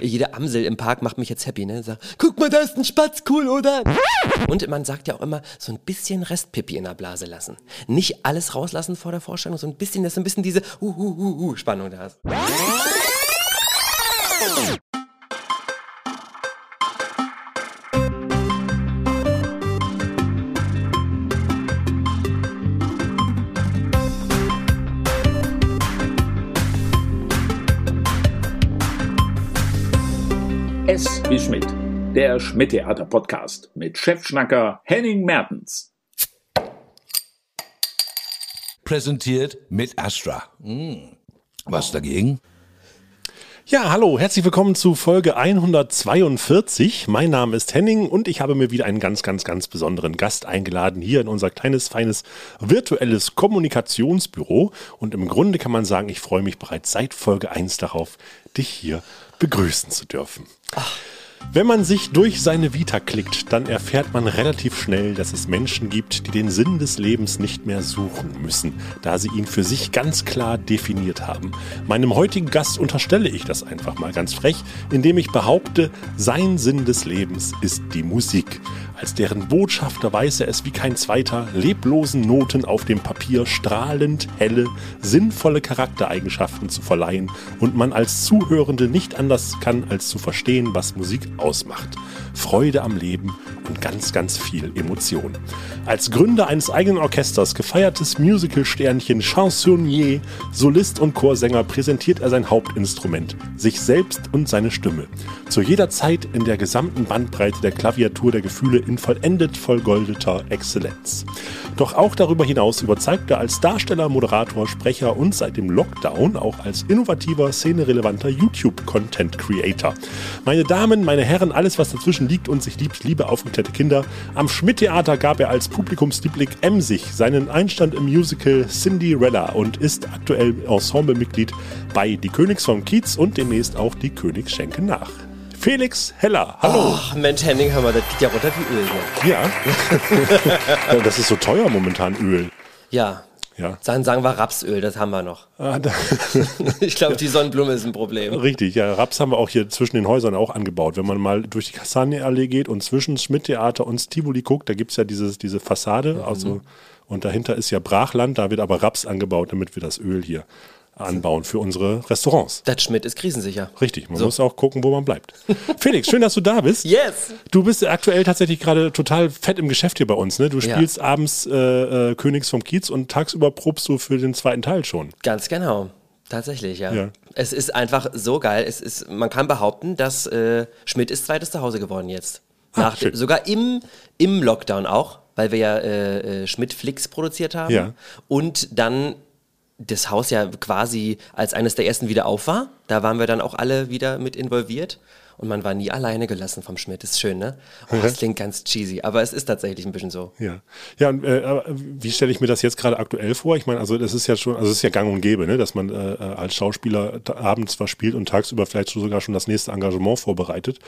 Jede Amsel im Park macht mich jetzt happy, ne? Sagt, guck mal, da ist ein Spatz, cool, oder? Und man sagt ja auch immer, so ein bisschen Restpipi in der Blase lassen. Nicht alles rauslassen vor der Vorstellung, so ein bisschen, dass du ein bisschen diese uh, uh, uh, uh Spannung da hast. Der Schmidt-Theater-Podcast mit Chefschnacker Henning Mertens. Präsentiert mit Astra. Hm. Was dagegen? Ja, hallo, herzlich willkommen zu Folge 142. Mein Name ist Henning und ich habe mir wieder einen ganz, ganz, ganz besonderen Gast eingeladen hier in unser kleines, feines virtuelles Kommunikationsbüro. Und im Grunde kann man sagen, ich freue mich bereits seit Folge 1 darauf, dich hier begrüßen zu dürfen. Ach. Wenn man sich durch seine Vita klickt, dann erfährt man relativ schnell, dass es Menschen gibt, die den Sinn des Lebens nicht mehr suchen müssen, da sie ihn für sich ganz klar definiert haben. Meinem heutigen Gast unterstelle ich das einfach mal ganz frech, indem ich behaupte, sein Sinn des Lebens ist die Musik. Als deren Botschafter weiß er es wie kein zweiter, leblosen Noten auf dem Papier strahlend helle, sinnvolle Charaktereigenschaften zu verleihen und man als Zuhörende nicht anders kann, als zu verstehen, was Musik ausmacht. Freude am Leben und ganz, ganz viel Emotion. Als Gründer eines eigenen Orchesters, gefeiertes Musical-Sternchen, Chansonnier, Solist und Chorsänger präsentiert er sein Hauptinstrument, sich selbst und seine Stimme. Zu jeder Zeit in der gesamten Bandbreite der Klaviatur der Gefühle in vollendet vollgoldeter Exzellenz. Doch auch darüber hinaus überzeugt er als Darsteller, Moderator, Sprecher und seit dem Lockdown auch als innovativer, szenerelevanter YouTube-Content-Creator. Meine Damen, meine Herren, alles was dazwischen liegt und sich liebt, liebe aufgeklärte Kinder, am Schmidt-Theater gab er als Publikumsliebling Emsig seinen Einstand im Musical Cinderella und ist aktuell Ensemblemitglied bei Die Königs vom Kiez und demnächst auch Die Königs schenken nach. Felix Heller. Hallo. Ach, Mensch, Henning, hör mal, das geht ja runter wie Öl hier. Ja. ja das ist so teuer momentan, Öl. Ja. Ja. Sagen, sagen wir Rapsöl, das haben wir noch. Ah, da, Ich glaube, die Sonnenblume ist ein Problem. richtig, ja. Raps haben wir auch hier zwischen den Häusern auch angebaut. Wenn man mal durch die Kastanienallee geht und zwischen Schmidt-Theater und Tivoli guckt, da gibt es ja dieses, diese Fassade. Mhm. Also, und dahinter ist ja Brachland, da wird aber Raps angebaut, damit wir das Öl hier anbauen für unsere Restaurants. Das Schmidt ist krisensicher. Richtig, man So. muss auch gucken, wo man bleibt. Felix, schön, dass du da bist. Yes! Du bist aktuell tatsächlich gerade total fett im Geschäft hier bei uns. Ne? Du Ja. spielst abends äh, äh, Königs vom Kiez und tagsüber probst du für den zweiten Teil schon. Ganz genau. Tatsächlich, ja. Ja. Es ist einfach so geil. Es ist, man kann behaupten, dass äh, Schmidt ist zweites Zuhause geworden jetzt. Ah, Nach dem, sogar im, im Lockdown auch, weil wir ja äh, äh, Schmidt Flix produziert haben. Ja. Und dann das Haus ja quasi als eines der ersten wieder auf war. Da waren wir dann auch alle wieder mit involviert. Und man war nie alleine gelassen vom Schmidt. Das ist schön, ne? Oh, das klingt ganz cheesy, aber es ist tatsächlich ein bisschen so. Ja, ja. Und, äh, wie stelle ich mir das jetzt gerade aktuell vor? Ich meine, also das ist ja schon, also es ist ja Gang und Gäbe, ne, dass man äh, als Schauspieler abends was spielt und tagsüber vielleicht sogar schon das nächste Engagement vorbereitet.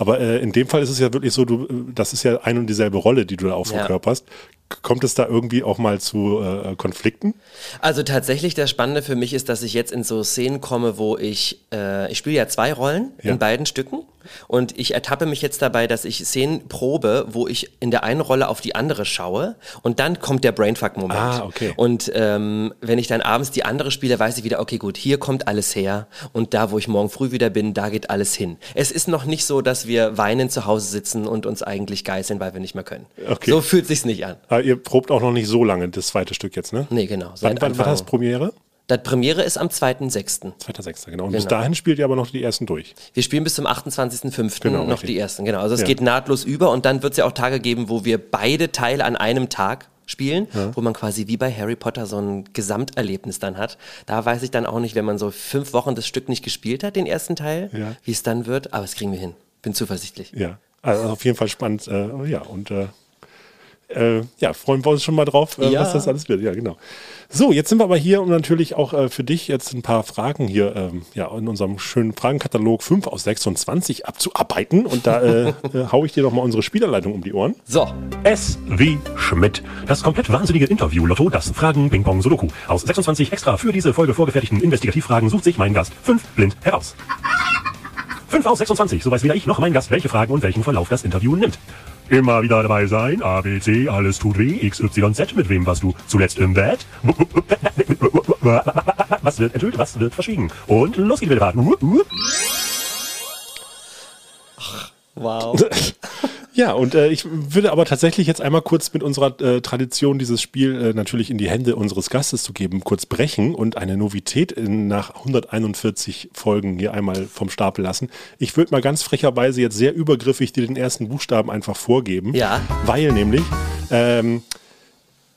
Aber äh, in dem Fall ist es ja wirklich so, du, äh, das ist ja ein und dieselbe Rolle, die du da auch Ja. verkörperst. K- Kommt es da irgendwie auch mal zu äh, Konflikten? Also tatsächlich das Spannende für mich ist, dass ich jetzt in so Szenen komme, wo ich, äh, ich spiele ja zwei Rollen Ja. in beiden Stücken und ich ertappe mich jetzt dabei, dass ich Szenen probe, wo ich in der einen Rolle auf die andere schaue und dann kommt der Brainfuck-Moment. Ah, okay. Und ähm, wenn ich dann abends die andere spiele, weiß ich wieder, okay gut, hier kommt alles her und da, wo ich morgen früh wieder bin, da geht alles hin. Es ist noch nicht so, dass wir weinend zu Hause sitzen und uns eigentlich geißeln, weil wir nicht mehr können. Okay. So fühlt sich's nicht an. Aber ihr probt auch noch nicht so lange das zweite Stück jetzt, ne? Nee, genau. Wann, Seit wann war Anfang- das Premiere? Das Premiere ist am 2.6. 2.6. Genau. Und bis Genau. dahin spielt ihr aber noch die ersten durch. Wir spielen bis zum 28.05. Genau, noch richtig. die ersten, genau. Also es Ja. geht nahtlos über und dann wird es ja auch Tage geben, wo wir beide Teile an einem Tag spielen, wo man quasi wie bei Harry Potter so ein Gesamterlebnis dann hat. Da weiß ich dann auch nicht, wenn man so fünf Wochen das Stück nicht gespielt hat, den ersten Teil, Ja. wie es dann wird, aber das kriegen wir hin. Bin zuversichtlich. Ja, also auf jeden Fall spannend. Äh, ja, und äh, äh, ja, freuen wir uns schon mal drauf, äh, Ja. was das alles wird. Ja, genau. So, jetzt sind wir aber hier, um natürlich auch äh, für dich jetzt ein paar Fragen hier ähm, ja, in unserem schönen Fragenkatalog 5 aus 26 abzuarbeiten. Und da äh, äh, hau ich dir doch mal unsere Spielerleitung um die Ohren. So, S wie Schmidt. Das komplett wahnsinnige Interview-Lotto, das Fragen Ping Pong Sudoku. Aus 26 extra für diese Folge vorgefertigten Investigativfragen sucht sich mein Gast fünf blind heraus. 5 aus 26, so weiß weder ich noch mein Gast, welche Fragen und welchen Verlauf das Interview nimmt. Immer wieder dabei sein, A, B, C, alles tut weh, X, Y, Z, mit wem warst du zuletzt im Bett? Was wird enthüllt, was wird verschwiegen? Und los geht's wieder. Wow. Ja, und äh, ich würde aber tatsächlich jetzt einmal kurz mit unserer äh, Tradition, dieses Spiel äh, natürlich in die Hände unseres Gastes zu geben, kurz brechen und eine Novität in, nach 141 Folgen hier einmal vom Stapel lassen. Ich würde mal ganz frecherweise jetzt sehr übergriffig dir den ersten Buchstaben einfach vorgeben. Ja. Weil nämlich, ähm,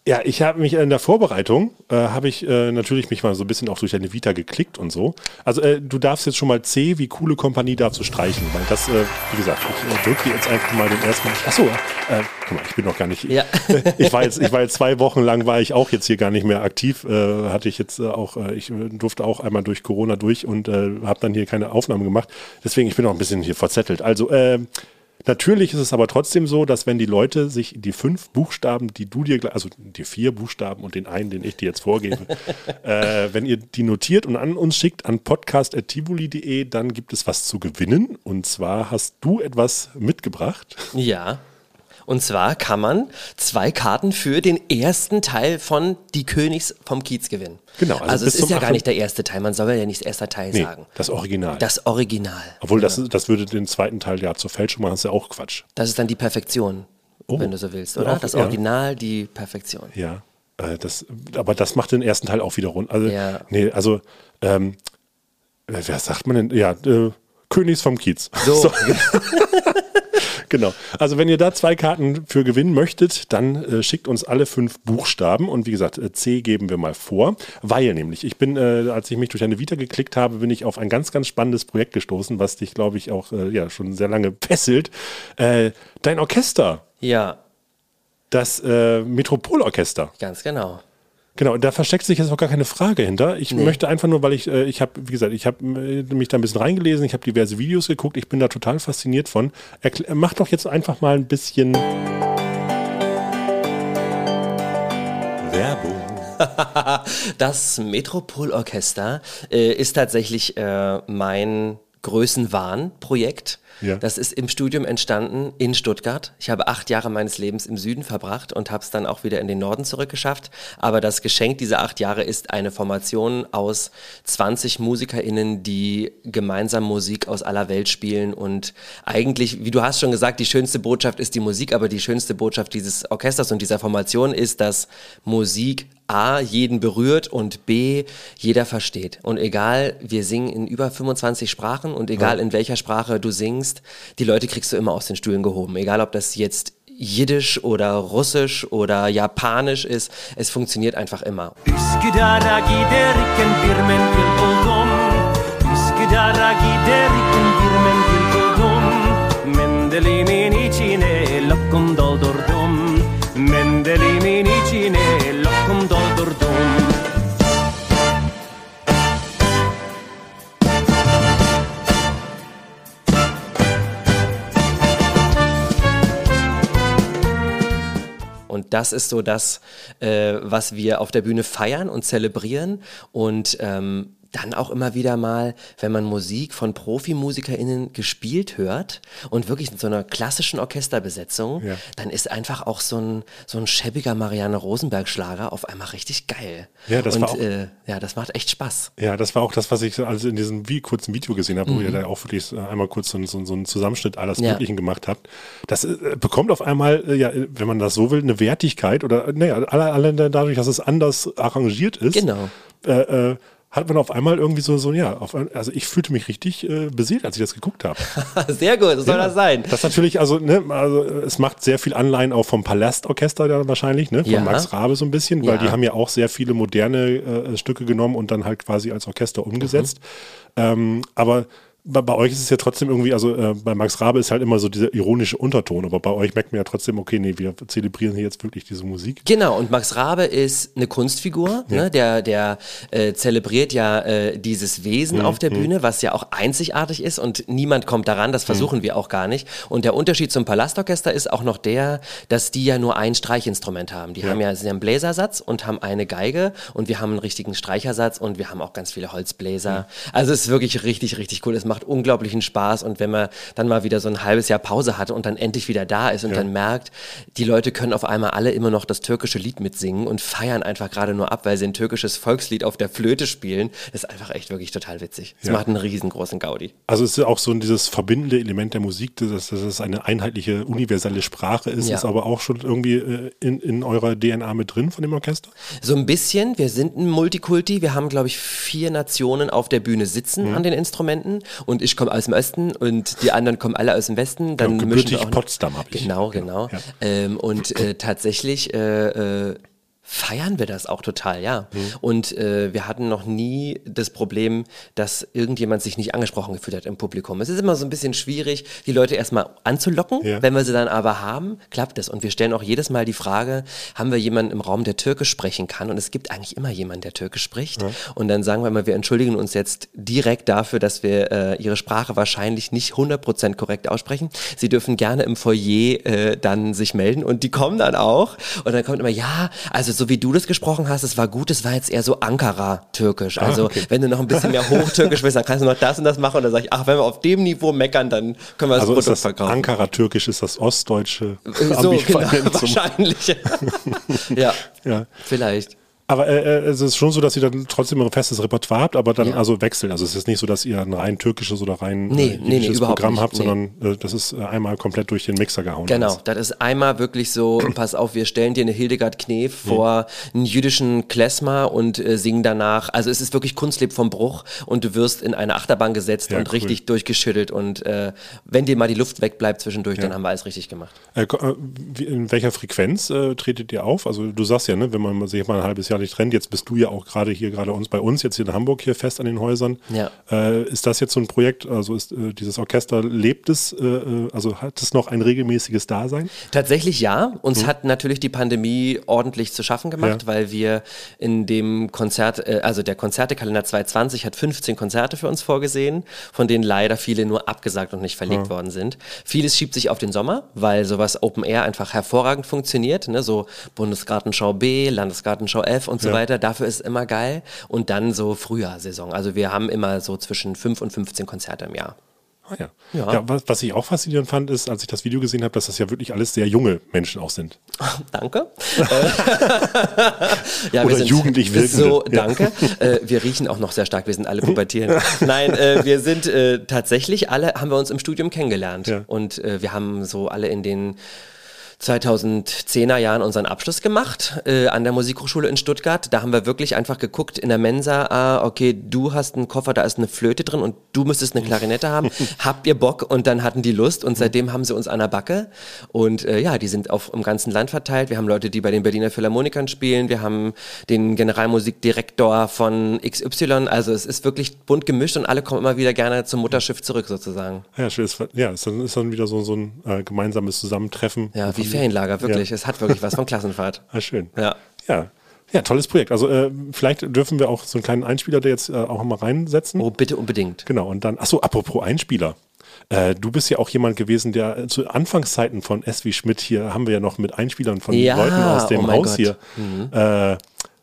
ja, ich habe mich in der Vorbereitung, äh, habe ich äh, natürlich mich mal so ein bisschen auch durch deine Vita geklickt und so. Also äh, du darfst jetzt schon mal C wie coole Kompanie darfst du streichen, weil das, äh, wie gesagt, ich drücke jetzt einfach mal den ersten. Achso, äh, guck mal, ich bin noch gar nicht. Ja. ich war jetzt, ich war jetzt zwei Wochen lang war ich auch jetzt hier gar nicht mehr aktiv. Äh, hatte ich jetzt äh, auch, äh, ich äh, durfte auch einmal durch Corona durch und äh, habe dann hier keine Aufnahmen gemacht. Deswegen ich bin noch ein bisschen hier verzettelt. Also äh, Natürlich ist es aber trotzdem so, dass wenn die Leute sich die fünf Buchstaben, die du dir, also die vier Buchstaben und den einen, den ich dir jetzt vorgebe, äh, wenn ihr die notiert und an uns schickt an podcast.tivoli.de, dann gibt es was zu gewinnen. Und zwar hast du etwas mitgebracht. Ja. Und zwar kann man zwei Karten für den ersten Teil von Die Königs vom Kiez gewinnen. Genau, also Also, es ist ja gar 8. nicht der erste Teil. Man soll ja nicht das erste Teil Nee, sagen. das Original. Das Original. Obwohl, das, das würde den zweiten Teil ja zur Fälschung machen, ist ja auch Quatsch. Das ist dann die Perfektion, wenn du so willst, oder? Ja, das ja. Original, die Perfektion. Ja. Äh, das, aber das macht den ersten Teil auch wieder rund. Also, Ja. nee, also, ähm, äh, wer sagt man denn? Ja, äh, Königs vom Kiez. So. Genau. Also wenn ihr da zwei Karten für gewinnen möchtet, dann äh, schickt uns alle fünf Buchstaben und wie gesagt, äh, C geben wir mal vor, weil nämlich ich bin, äh, als ich mich durch eine Vita geklickt habe, bin ich auf ein ganz, ganz spannendes Projekt gestoßen, was dich, glaube ich, auch äh, ja schon sehr lange fesselt. Äh, dein Orchester, Ja, das äh, Metropolorchester. ganz genau. Genau, da versteckt sich jetzt auch gar keine Frage hinter. Ich Nee. möchte einfach nur, weil ich, äh, ich habe, wie gesagt, ich habe äh, mich da ein bisschen reingelesen, ich habe diverse Videos geguckt, ich bin da total fasziniert von. Erkl mach doch jetzt einfach mal ein bisschen Werbung. Das Metropolorchester äh, ist tatsächlich äh, mein Größenwahn-Projekt. Ja. Das ist im Studium entstanden in Stuttgart. Ich habe acht Jahre meines Lebens im Süden verbracht und habe es dann auch wieder in den Norden zurückgeschafft. Aber das Geschenk dieser acht Jahre ist eine Formation aus 20 MusikerInnen, die gemeinsam Musik aus aller Welt spielen. Und eigentlich, wie du hast schon gesagt, die schönste Botschaft ist die Musik, aber die schönste Botschaft dieses Orchesters und dieser Formation ist, dass Musik A, jeden berührt und B, jeder versteht. Und egal, wir singen in über 25 Sprachen und egal in welcher Sprache du singst, die Leute kriegst du immer aus den Stühlen gehoben. Egal, ob das jetzt Jiddisch oder Russisch oder Japanisch ist, es funktioniert einfach immer. Üsküdar'a das ist so das, äh, was wir auf der Bühne feiern und zelebrieren. Und ähm, dann auch immer wieder mal, wenn man Musik von ProfimusikerInnen gespielt hört und wirklich in so einer klassischen Orchesterbesetzung, Ja. dann ist einfach auch so ein, so ein schäbiger Marianne Rosenberg-Schlager auf einmal richtig geil. Ja, das und, war auch- äh, ja, das macht echt Spaß. Ja, das war auch das, was ich also in diesem wie kurzen Video gesehen habe, wo ihr da auch wirklich einmal kurz so, so, so einen Zusammenschnitt alles Ja. Möglichen gemacht habt. Das äh, bekommt auf einmal, äh, ja, wenn man das so will, eine Wertigkeit oder naja, alle, alle dadurch, dass es anders arrangiert ist. Genau. Äh, äh, hat man auf einmal irgendwie so, so ja, auf, also ich fühlte mich richtig äh, beseelt, als ich das geguckt habe. Sehr gut, so soll das sein. Das natürlich, also, ne, also es macht sehr viel Anleihen auch vom Palastorchester da wahrscheinlich, ne? Von Ja. Max Rabe so ein bisschen, weil Ja. die haben ja auch sehr viele moderne äh, Stücke genommen und dann halt quasi als Orchester umgesetzt. Ähm, aber bei, bei euch ist es ja trotzdem irgendwie, also äh, bei Max Rabe ist halt immer so dieser ironische Unterton, aber bei euch merkt man ja trotzdem, okay, nee, wir zelebrieren hier jetzt wirklich diese Musik. Genau, und Max Rabe ist eine Kunstfigur, ne? der, der äh, zelebriert ja äh, dieses Wesen Mhm, auf der Bühne, was ja auch einzigartig ist und niemand kommt daran, das versuchen wir auch gar nicht. Und der Unterschied zum Palastorchester ist auch noch der, dass die ja nur ein Streichinstrument haben. Die haben ja, sind ja einen Bläsersatz und haben eine Geige und wir haben einen richtigen Streichersatz und wir haben auch ganz viele Holzbläser. Also es ist wirklich richtig, richtig cool. Es macht macht unglaublichen Spaß und wenn man dann mal wieder so ein halbes Jahr Pause hatte und dann endlich wieder da ist und Ja. dann merkt, die Leute können auf einmal alle immer noch das türkische Lied mitsingen und feiern einfach gerade nur ab, weil sie ein türkisches Volkslied auf der Flöte spielen, das ist einfach echt wirklich total witzig. Das Ja. macht einen riesengroßen Gaudi. Also es ist ja auch so dieses verbindende Element der Musik, dass, dass es eine einheitliche, universelle Sprache ist, Ja. ist aber auch schon irgendwie äh, in, in eurer DNA mit drin von dem Orchester. So ein bisschen. Wir sind ein Multikulti. Wir haben, glaube ich, vier Nationen auf der Bühne sitzen Mhm. an den Instrumenten. Und ich komme aus dem Osten und die anderen kommen alle aus dem Westen. Dann Genau, mischen wir gebürtig Potsdam hab ich. Genau, genau. Ja. Ähm, und äh, tatsächlich äh, äh, feiern wir das auch total, ja. Mhm. Und äh, wir hatten noch nie das Problem, dass irgendjemand sich nicht angesprochen gefühlt hat im Publikum. Es ist immer so ein bisschen schwierig, die Leute erstmal anzulocken. Ja. Wenn wir sie dann aber haben, klappt es. Und wir stellen auch jedes Mal die Frage, haben wir jemanden im Raum, der Türkisch sprechen kann? Und es gibt eigentlich immer jemanden, der Türkisch spricht. Und dann sagen wir mal, wir entschuldigen uns jetzt direkt dafür, dass wir äh, ihre Sprache wahrscheinlich nicht 100% korrekt aussprechen. Sie dürfen gerne im Foyer äh, dann sich melden und die kommen dann auch. Und dann kommt immer, ja, also so wie du das gesprochen hast, es war gut, es war jetzt eher so Ankara-Türkisch. Also wenn du noch ein bisschen mehr Hochtürkisch willst, dann kannst du noch das und das machen. Und dann sage ich, ach, wenn wir auf dem Niveau meckern, dann können wir das Also ist Produkt das verkaufen. Ankara-Türkisch, ist das ostdeutsche So, genau, wahrscheinlich. ja, Ja. vielleicht. Aber äh, äh, es ist schon so, dass ihr dann trotzdem ein festes Repertoire habt, aber dann Ja. also wechseln. Also es ist nicht so, dass ihr ein rein türkisches oder rein Nee, äh, nee, nee, überhaupt Programm nicht. habt, Nee. sondern äh, das ist äh, einmal komplett durch den Mixer gehauen. Genau, alles. das ist einmal wirklich so, pass auf, wir stellen dir eine Hildegard Knef vor einen jüdischen Klezmer und äh, singen danach. Also es ist wirklich Kunst lebt vom Bruch und du wirst in eine Achterbahn gesetzt Ja, und cool. richtig durchgeschüttelt und äh, wenn dir mal die Luft wegbleibt zwischendurch, dann haben wir alles richtig gemacht. In welcher Frequenz tretet ihr auf? Also du sagst ja, ne, wenn man sich mal ein halbes Jahr nicht trennt, jetzt bist du ja auch gerade hier, gerade uns bei uns, jetzt hier in Hamburg hier fest an den Häusern. Ja. Äh, ist das jetzt so ein Projekt, also ist äh, dieses Orchester, lebt es, äh, äh, also hat es noch ein regelmäßiges Dasein? Tatsächlich ja. Uns hat natürlich die Pandemie ordentlich zu schaffen gemacht, Ja. weil wir in dem Konzert, äh, also der Konzertekalender 2020 hat 15 Konzerte für uns vorgesehen, von denen leider viele nur abgesagt und nicht verlegt worden sind. Vieles schiebt sich auf den Sommer, weil sowas Open Air einfach hervorragend funktioniert, ne? so Bundesgartenschau B, Landesgartenschau F und so Ja. weiter. Dafür ist immer geil. Und dann so Frühjahrsaison. Also wir haben immer so zwischen 5 und 15 Konzerte im Jahr. Ah, ja. Ja. Ja. was, was ich auch faszinierend fand, ist, als ich das Video gesehen habe, dass das ja wirklich alles sehr junge Menschen auch sind. Danke. ja, Oder jugendlich wirkende. So, Ja. danke. Äh, wir riechen auch noch sehr stark. Wir sind alle pubertierend. Nein, äh, wir sind äh, tatsächlich alle, haben wir uns im Studium kennengelernt. Und äh, wir haben so alle in den 2010er Jahren unseren Abschluss gemacht äh, an der Musikhochschule in Stuttgart. Da haben wir wirklich einfach geguckt in der Mensa, ah, okay, du hast einen Koffer, da ist eine Flöte drin und du müsstest eine Klarinette haben. Habt ihr Bock? Und dann hatten die Lust und seitdem haben sie uns an der Backe. Und äh, ja, die sind auf im ganzen Land verteilt. Wir haben Leute, die bei den Berliner Philharmonikern spielen. Wir haben den Generalmusikdirektor von XY. Also es ist wirklich bunt gemischt und alle kommen immer wieder gerne zum Mutterschiff zurück sozusagen. Ja, schön. Ja, dann, ist dann wieder so, so ein äh, gemeinsames Zusammentreffen. Ja, wie Ferienlager, wirklich. Ja. Es hat wirklich was von Klassenfahrt. Ah, schön. Ja. Ja. Ja, tolles Projekt. Also äh, vielleicht dürfen wir auch so einen kleinen Einspieler da jetzt äh, auch mal reinsetzen. Oh, bitte unbedingt. Genau, und dann, achso, apropos Einspieler. Äh, du bist ja auch jemand gewesen, der äh, zu Anfangszeiten von S wie Schmidt hier haben wir ja noch mit Einspielern von Ja, Leuten aus dem oh Haus Gott. hier äh,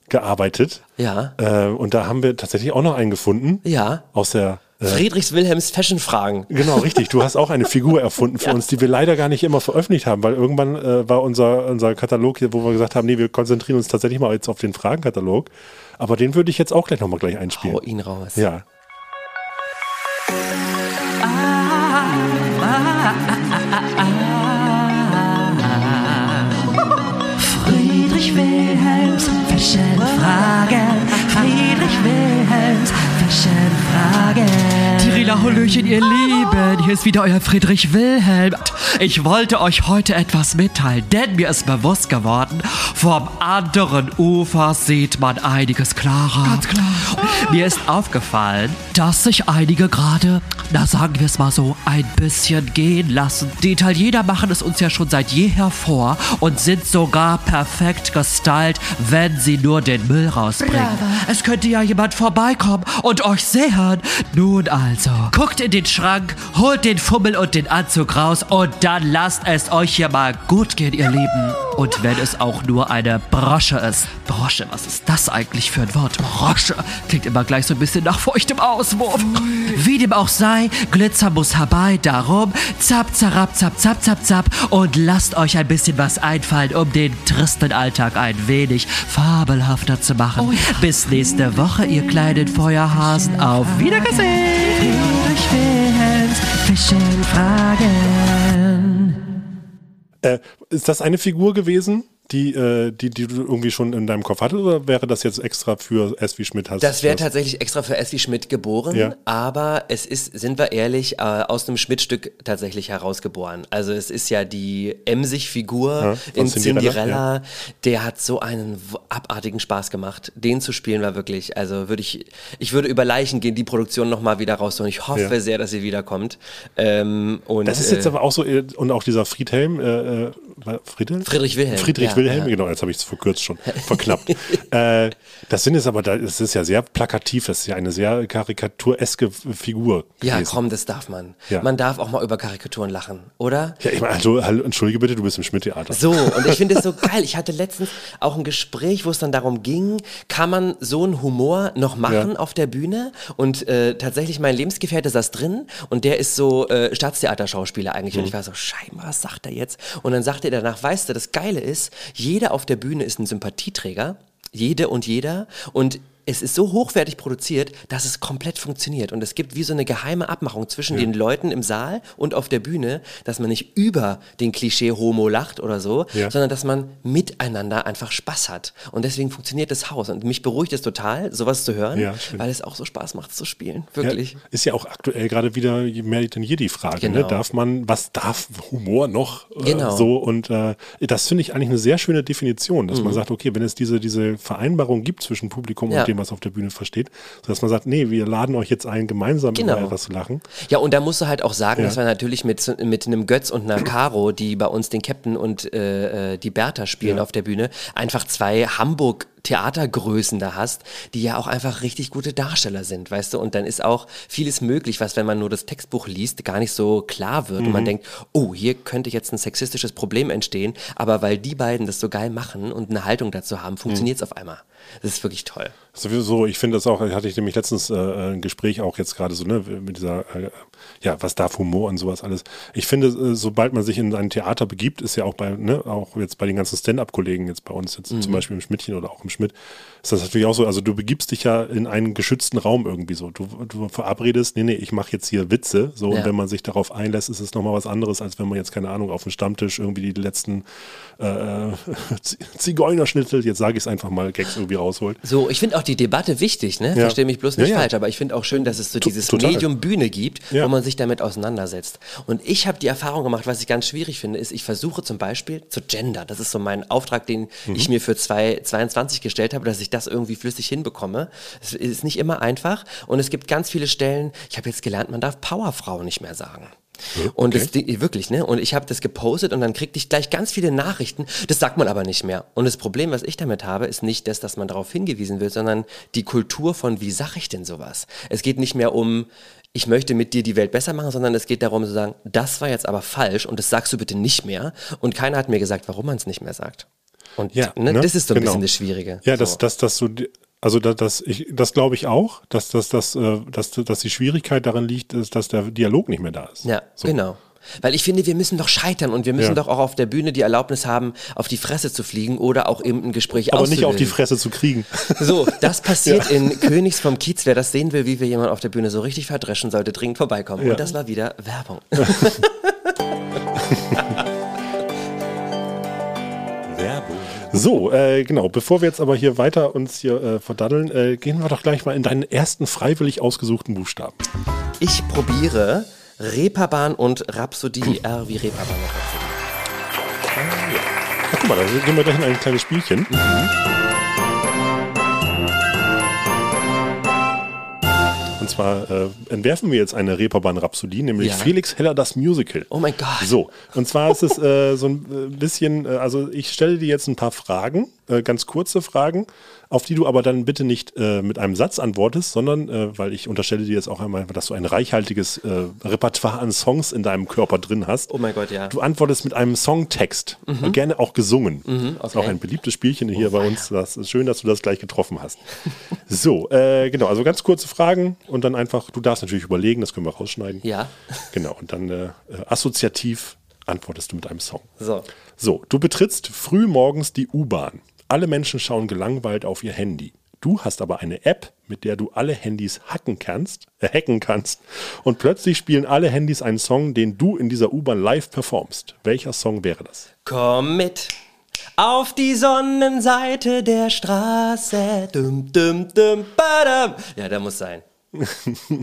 gearbeitet. Ja. Äh, und da haben wir tatsächlich auch noch einen gefunden. Ja. Aus der. Äh, Friedrichs Wilhelms Fashion-Fragen. Genau, richtig. Du hast auch eine Figur erfunden für uns, die wir leider gar nicht immer veröffentlicht haben, weil irgendwann äh, war unser, unser Katalog hier, wo wir gesagt haben, nee, wir konzentrieren uns tatsächlich mal jetzt auf den Fragenkatalog. Aber den würde ich jetzt auch gleich nochmal gleich einspielen. Hau ihn raus. Ja. Friedrich Wilhelms Fashion-Fragen. Friedrich Wilhelms Fashion-Fragen. Tirila Hallöchen, ihr Lieben. Hier ist wieder euer Friedrich Wilhelm. Ich wollte euch heute etwas mitteilen, denn mir ist bewusst geworden, vom anderen Ufer sieht man einiges klarer. Ganz klar. Mir ist aufgefallen, dass sich einige gerade, na sagen wir es mal so, ein bisschen gehen lassen. Die Italiener machen es uns ja schon seit jeher vor und sind sogar perfekt gestylt, wenn sie nur den Müll rausbringen. Es könnte ja jemand vorbeikommen und euch sehen. Nun also, guckt in den Schrank, holt den Fummel und den Anzug raus und dann lasst es euch hier mal gut gehen, ihr Lieben. Und wenn es auch nur eine Brosche ist. Brosche, was ist das eigentlich für ein Wort? Brosche klingt immer gleich so ein bisschen nach feuchtem Auswurf. Wie dem auch sei, Glitzer muss herbei, darum zap, zarab, zap, zap, zap, zap und lasst euch ein bisschen was einfallen, um den tristen Alltag ein wenig fabelhafter zu machen. Bis nächste Woche, ihr kleinen Feuerhasen. Auf Wilhelms Fischelfragen. Äh, ist das eine Figur gewesen, die, äh, die, die du irgendwie schon in deinem Kopf hattest, oder wäre das jetzt extra für S. wie Schmidt? Hast, Das wäre tatsächlich extra für Essi Schmidt geboren, Ja. aber es ist, sind wir ehrlich, äh, aus einem Schmidt-Stück tatsächlich herausgeboren. Also es ist ja die Emsig-Figur Ja, in Cinderella, Cinderella, der hat so einen abartigen Spaß gemacht. Den zu spielen war wirklich, also würde ich, ich würde über Leichen gehen, die Produktion nochmal wieder rausholen. Ich hoffe Ja. sehr, dass sie wiederkommt. Ähm, und, Das ist jetzt äh, aber auch so, äh, und auch dieser Friedhelm, äh, äh, Friedhelm? Friedrich Wilhelm, Friedrich ja, Wilhelm, ja. genau, jetzt habe ich es verkürzt schon, verknappt. äh, das sind jetzt aber, da- das ist ja sehr plakativ, das ist ja eine sehr karikatureske Figur. ja, gewesen. komm, das darf man. Ja. Man darf auch mal über Karikaturen lachen, oder? Ja, ich meine, also, hallo, entschuldige bitte, du bist im Schmidt-Theater. So, und ich finde es so geil. Ich hatte letztens auch ein Gespräch, wo es dann darum ging, kann man so einen Humor noch machen Ja. auf der Bühne? Und äh, tatsächlich, mein Lebensgefährte saß drin und der ist so äh, Staatstheaterschauspieler eigentlich. Mhm. Und ich war so, scheinbar, was sagt er jetzt? Und dann sagte er danach, weißt du, das Geile ist, jeder auf der Bühne ist ein Sympathieträger. Jede und jeder. Und es ist so hochwertig produziert, dass es komplett funktioniert. Und es gibt wie so eine geheime Abmachung zwischen den Leuten im Saal und auf der Bühne, dass man nicht über den Klischee-Homo lacht oder so, Ja. sondern dass man miteinander einfach Spaß hat. Und deswegen funktioniert das Haus. Und mich beruhigt es total, sowas zu hören, Ja, weil es auch so Spaß macht zu spielen. Ja, Wirklich. ist ja auch aktuell gerade wieder mehr denn je die Frage. Ne? Genau. Darf man, was darf Humor noch äh, Genau. so? Und äh, das finde ich eigentlich eine sehr schöne Definition, dass man sagt, okay, wenn es diese, diese Vereinbarung gibt zwischen Publikum Mhm. Ja. und dem, was auf der Bühne versteht, sodass man sagt, nee, wir laden euch jetzt ein, gemeinsam Genau. über etwas zu lachen. Ja, und da musst du halt auch sagen, Ja. dass wir natürlich mit, mit einem Götz und einer Caro, die bei uns den Captain und äh, äh, die Bertha spielen Ja. auf der Bühne, einfach zwei Hamburg Theatergrößen da hast, die ja auch einfach richtig gute Darsteller sind, weißt du? Und dann ist auch vieles möglich, was, wenn man nur das Textbuch liest, gar nicht so klar wird. Mhm. Und man denkt, oh, hier könnte jetzt ein sexistisches Problem entstehen. Aber weil die beiden das so geil machen und eine Haltung dazu haben, funktioniert es auf einmal. Das ist wirklich toll. Sowieso, ich finde das auch, hatte ich nämlich letztens äh, ein Gespräch auch jetzt gerade so, ne, mit dieser, äh, ja, was darf Humor und sowas alles. Ich finde, äh, sobald man sich in ein Theater begibt, ist ja auch bei, ne, auch jetzt bei den ganzen Stand-up-Kollegen jetzt bei uns, jetzt zum Beispiel im Schmidtchen oder auch im Schmidt, ist das natürlich auch so, also du begibst dich ja in einen geschützten Raum irgendwie so. Du, du verabredest, nee, nee, ich mache jetzt hier Witze, so, Ja. und wenn man sich darauf einlässt, ist es nochmal was anderes, als wenn man jetzt, keine Ahnung, auf dem Stammtisch irgendwie die letzten äh, Zigeunerschnitzel, jetzt sage ich es einfach mal, Gags irgendwie rausholt. So, ich man sich damit auseinandersetzt. Und ich habe die Erfahrung gemacht, was ich ganz schwierig finde, ist, ich versuche zum Beispiel zu gender. Das ist so mein Auftrag, den Mhm. ich mir für 2022 gestellt habe, dass ich das irgendwie flüssig hinbekomme. Es ist nicht immer einfach und es gibt ganz viele Stellen, ich habe jetzt gelernt, man darf Powerfrau nicht mehr sagen. Und das, wirklich, ne? Und ich habe das gepostet und dann kriegte ich gleich ganz viele Nachrichten. Das sagt man aber nicht mehr. Und das Problem, was ich damit habe, ist nicht das, dass man darauf hingewiesen wird, sondern die Kultur von, wie sag ich denn sowas? Es geht nicht mehr um, ich möchte mit dir die Welt besser machen, sondern es geht darum zu sagen, das war jetzt aber falsch und das sagst du bitte nicht mehr. Und keiner hat mir gesagt, warum man es nicht mehr sagt. Und Ja, ne, ne? das ist so ein Genau. bisschen das Schwierige. Ja, so. das, das, das so, die- also das, das, ich, das glaube ich auch, dass, dass, dass, äh, dass, dass die Schwierigkeit darin liegt, ist, dass der Dialog nicht mehr da ist. Ja, So. genau. Weil ich finde, wir müssen doch scheitern und wir müssen Ja. doch auch auf der Bühne die Erlaubnis haben, auf die Fresse zu fliegen oder auch eben ein Gespräch Aber nicht auf die. Fresse zu kriegen. So, das passiert in Königs vom Kiez. Wer das sehen will, wie wir jemanden auf der Bühne so richtig verdreschen, sollte dringend vorbeikommen. Ja. Und das war wieder Werbung. So, äh, genau. Bevor wir jetzt aber hier weiter uns hier äh, verdaddeln, äh, gehen wir doch gleich mal in deinen ersten freiwillig ausgesuchten Buchstaben. Ich probiere Reeperbahn und Rhapsodie. R wie Reeperbahn und Rhapsodie. Ach, guck mal, da gehen wir gleich in ein kleines Spielchen. Und zwar äh, entwerfen wir jetzt eine Reeperbahn-Rhapsodie, nämlich Ja. Felix Heller das Musical. Oh mein Gott. So, und zwar ist es äh, so ein äh, bisschen, äh, also ich stelle dir jetzt ein paar Fragen äh, ganz kurze Fragen, auf die du aber dann bitte nicht äh, mit einem Satz antwortest, sondern, äh, weil ich unterstelle dir jetzt auch einmal, dass du ein reichhaltiges äh, Repertoire an Songs in deinem Körper drin hast. Oh mein Gott, ja. Du antwortest mit einem Songtext, gerne auch gesungen. Das ist auch okay. ein beliebtes Spielchen hier bei uns. Das ist schön, dass du das gleich getroffen hast. so, äh, genau, also ganz kurze Fragen und dann einfach, du darfst natürlich überlegen, das können wir rausschneiden. Ja. Genau, und dann assoziativ antwortest du mit einem Song. So. So, du betrittst früh morgens die U-Bahn. Alle Menschen schauen gelangweilt auf ihr Handy. Du hast aber eine App, mit der du alle Handys hacken kannst, äh, hacken kannst. Und plötzlich spielen alle Handys einen Song, den du in dieser U-Bahn live performst. Welcher Song wäre das? Komm mit auf die Sonnenseite der Straße. Dum, dum, dum, badam. Ja, da muss sein.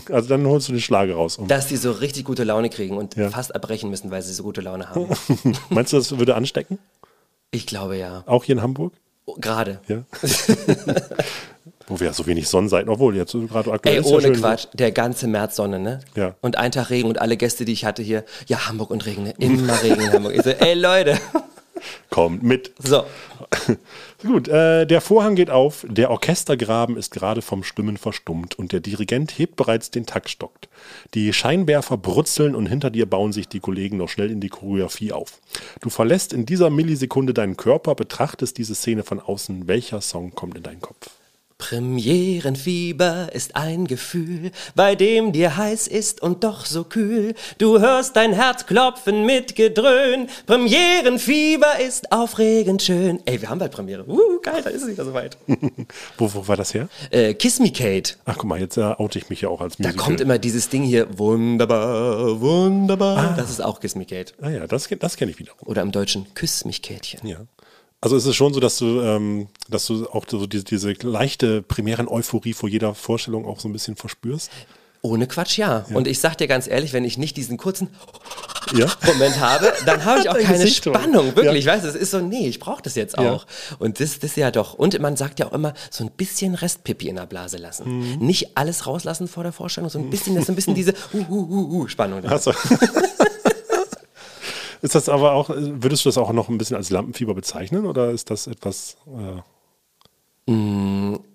Also dann holst du den Schlager raus. Um. Dass die so richtig gute Laune kriegen und Ja. fast abbrechen müssen, weil sie so gute Laune haben. Meinst du, das würde anstecken? Ich glaube ja. Auch hier in Hamburg? Gerade. Ja. Wo wir ja so wenig Sonnenseiten, obwohl jetzt gerade aktuell Ey, ist ja ohne schön. Quatsch, der ganze März Sonne, ne? Ja. Und ein Tag Regen und alle Gäste, die ich hatte hier, ja, Hamburg und Regen, ne? Immer Regen in Hamburg. Ich so, ey Leute. Kommt mit. So, Gut, äh, der Vorhang geht auf, der Orchestergraben ist gerade vom Stimmen verstummt und der Dirigent hebt bereits den Taktstock. Die Scheinwerfer brutzeln und hinter dir bauen sich die Kollegen noch schnell in die Choreografie auf. Du verlässt in dieser Millisekunde deinen Körper, betrachtest diese Szene von außen. Welcher Song kommt in deinen Kopf? Premierenfieber ist ein Gefühl, bei dem dir heiß ist und doch so kühl. Du hörst dein Herz klopfen mit Gedröhn. Premierenfieber ist aufregend schön. Ey, wir haben bald Premiere. Uh, geil, da ist es wieder soweit. Wo, wo war das her? Äh, Kiss Me Kate. Ach guck mal, jetzt äh, oute ich mich ja auch als Da Musical. kommt immer dieses Ding hier, wunderbar, wunderbar. Das ist auch Kiss Me Kate. Ah ja, das, das kenne ich wiederum. Oder im Deutschen, Küss mich Kätchen. Ja. Also ist es schon so, dass du, ähm, dass du auch so diese, diese leichte Premieren-Euphorie vor jeder Vorstellung auch so ein bisschen verspürst? Ohne Quatsch, ja. Und ich sag dir ganz ehrlich, wenn ich nicht diesen kurzen Ja. Moment habe, dann habe ich auch keine Gesicht, oder? Spannung. Wirklich, Ja. weißt du, es ist so, nee, ich brauche das jetzt Ja. auch. Und das, das ja doch. Und man sagt ja auch immer, so ein bisschen Restpipi in der Blase lassen. Mhm. Nicht alles rauslassen vor der Vorstellung, so ein bisschen, das ist so ein bisschen diese uh, uh, uh, uh, Spannung. da. Ist das aber auch, würdest du das auch noch ein bisschen als Lampenfieber bezeichnen oder ist das etwas. Äh,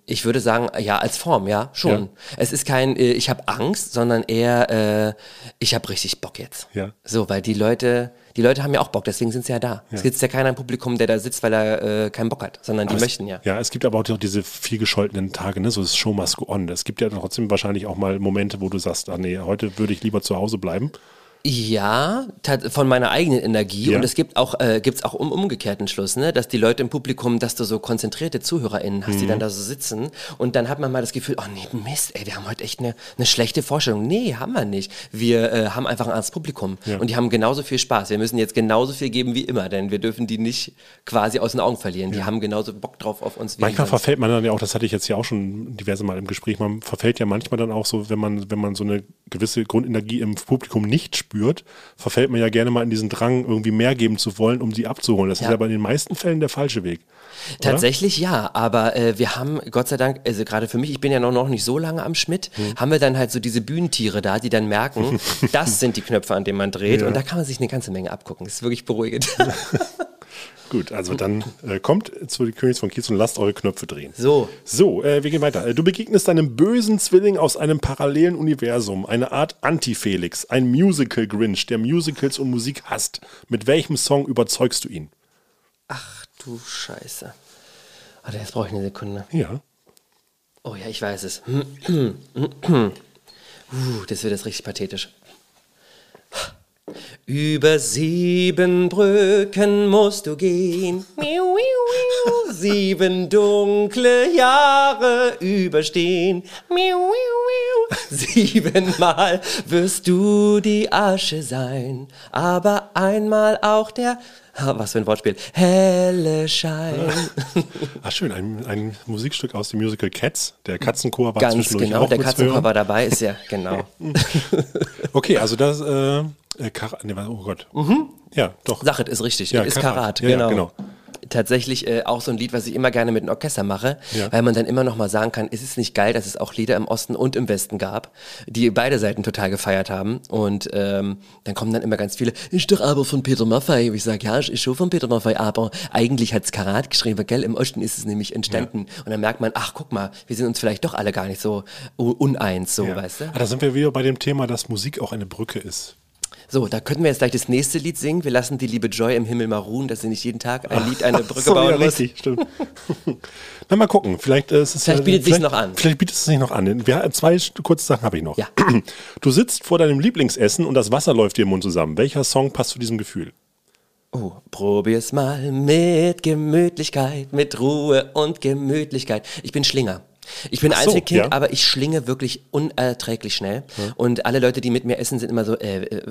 Ich würde sagen, ja, als Form, ja, schon. Ja. Es ist kein, äh, ich habe Angst, sondern eher, äh, ich habe richtig Bock jetzt. Ja. So, weil die Leute, die Leute haben ja auch Bock, deswegen sind sie ja da. Es gibt ja keiner im Publikum, der da sitzt, weil er äh, keinen Bock hat, sondern die es- möchten ja. Ja, es gibt aber auch diese viel gescholtenen Tage, ne? so das Show must go on. Es gibt ja trotzdem wahrscheinlich auch mal Momente, wo du sagst, ah nee, heute würde ich lieber zu Hause bleiben. Ja, von meiner eigenen Energie. Ja. Und es gibt auch, äh, gibt's auch um, umgekehrten Schluss, ne? dass die Leute im Publikum, dass du so konzentrierte ZuhörerInnen hast, die Mhm. dann da so sitzen. Und dann hat man mal das Gefühl, oh nee, Mist, ey, wir haben heute echt eine, eine schlechte Vorstellung. Nee, haben wir nicht. Wir äh, haben einfach ein anderes Publikum. Ja. Und die haben genauso viel Spaß. Wir müssen jetzt genauso viel geben wie immer, denn wir dürfen die nicht quasi aus den Augen verlieren. Die haben genauso Bock drauf auf uns wie Manchmal sonst. verfällt man dann ja auch, das hatte ich jetzt ja auch schon diverse Mal im Gespräch, man verfällt ja manchmal dann auch so, wenn man, wenn man so eine gewisse Grundenergie im Publikum nicht spürt, verfällt man ja gerne mal in diesen Drang, irgendwie mehr geben zu wollen, um sie abzuholen. Das Ja. ist aber in den meisten Fällen der falsche Weg. oder? Tatsächlich ja, aber äh, wir haben Gott sei Dank, also gerade für mich, ich bin ja noch, noch nicht so lange am Schmidt, Hm. haben wir dann halt so diese Bühnentiere da, die dann merken, das sind die Knöpfe, an denen man dreht Ja. und da kann man sich eine ganze Menge abgucken. Das ist wirklich beruhigend. Gut, also dann äh, kommt zu den Königs von Kiez und lasst eure Knöpfe drehen. So. So, äh, wir gehen weiter. Du begegnest einem bösen Zwilling aus einem parallelen Universum, eine Art Anti-Felix, ein Musical-Grinch, der Musicals und Musik hasst. Mit welchem Song überzeugst du ihn? Ach du Scheiße. Warte, jetzt brauche ich eine Sekunde. Ja. Oh ja, ich weiß es. uh, das wird jetzt richtig pathetisch. Über sieben Brücken musst du gehen. Sieben dunkle Jahre überstehen. Siebenmal wirst du die Asche sein, aber einmal auch der, was für ein Wortspiel, helle Schein. Ach schön, ein, ein Musikstück aus dem Musical Cats. Der Katzenchor war Ganz zwischendurch genau, auch der Katzenchor war dabei, ist ja, genau. Okay, also das, äh, äh, Kar nee, oh Gott. Ja, doch. Sachet ist richtig, Ja, ist Karat, Ja, ja, genau. genau. Tatsächlich äh, auch so ein Lied, was ich immer gerne mit einem Orchester mache, Ja. weil man dann immer noch mal sagen kann, ist es nicht geil, dass es auch Lieder im Osten und im Westen gab, die beide Seiten total gefeiert haben. Und ähm, dann kommen dann immer ganz viele, ist doch aber von Peter Maffay. Und ich sage, ja, ist schon von Peter Maffay, aber eigentlich hat's Karat geschrieben, gell, im Osten ist es nämlich entstanden. Und dann merkt man, ach, guck mal, wir sind uns vielleicht doch alle gar nicht so uneins, so, Ja. weißt du? Ah, da sind wir wieder bei dem Thema, dass Musik auch eine Brücke ist. So, da könnten wir jetzt gleich das nächste Lied singen. Wir lassen die liebe Joy im Himmel mal ruhen, dass sie nicht jeden Tag ein Lied, eine Brücke So, bauen ja, muss. richtig, stimmt. Na, mal gucken. Vielleicht, äh, ist es Vielleicht ja, bietet sich's vielleicht- noch an. Vielleicht bietet es sich noch an. Wir, zwei kurze Sachen habe ich noch. Ja. Du sitzt vor deinem Lieblingsessen und das Wasser läuft dir im Mund zusammen. Welcher Song passt zu diesem Gefühl? Oh, probier's mal mit Gemütlichkeit, mit Ruhe und Gemütlichkeit. Ich bin Schlinger. Ich bin so, Einzelkind, ja. aber ich schlinge wirklich unerträglich schnell. Und alle Leute, die mit mir essen, sind immer so, äh, äh,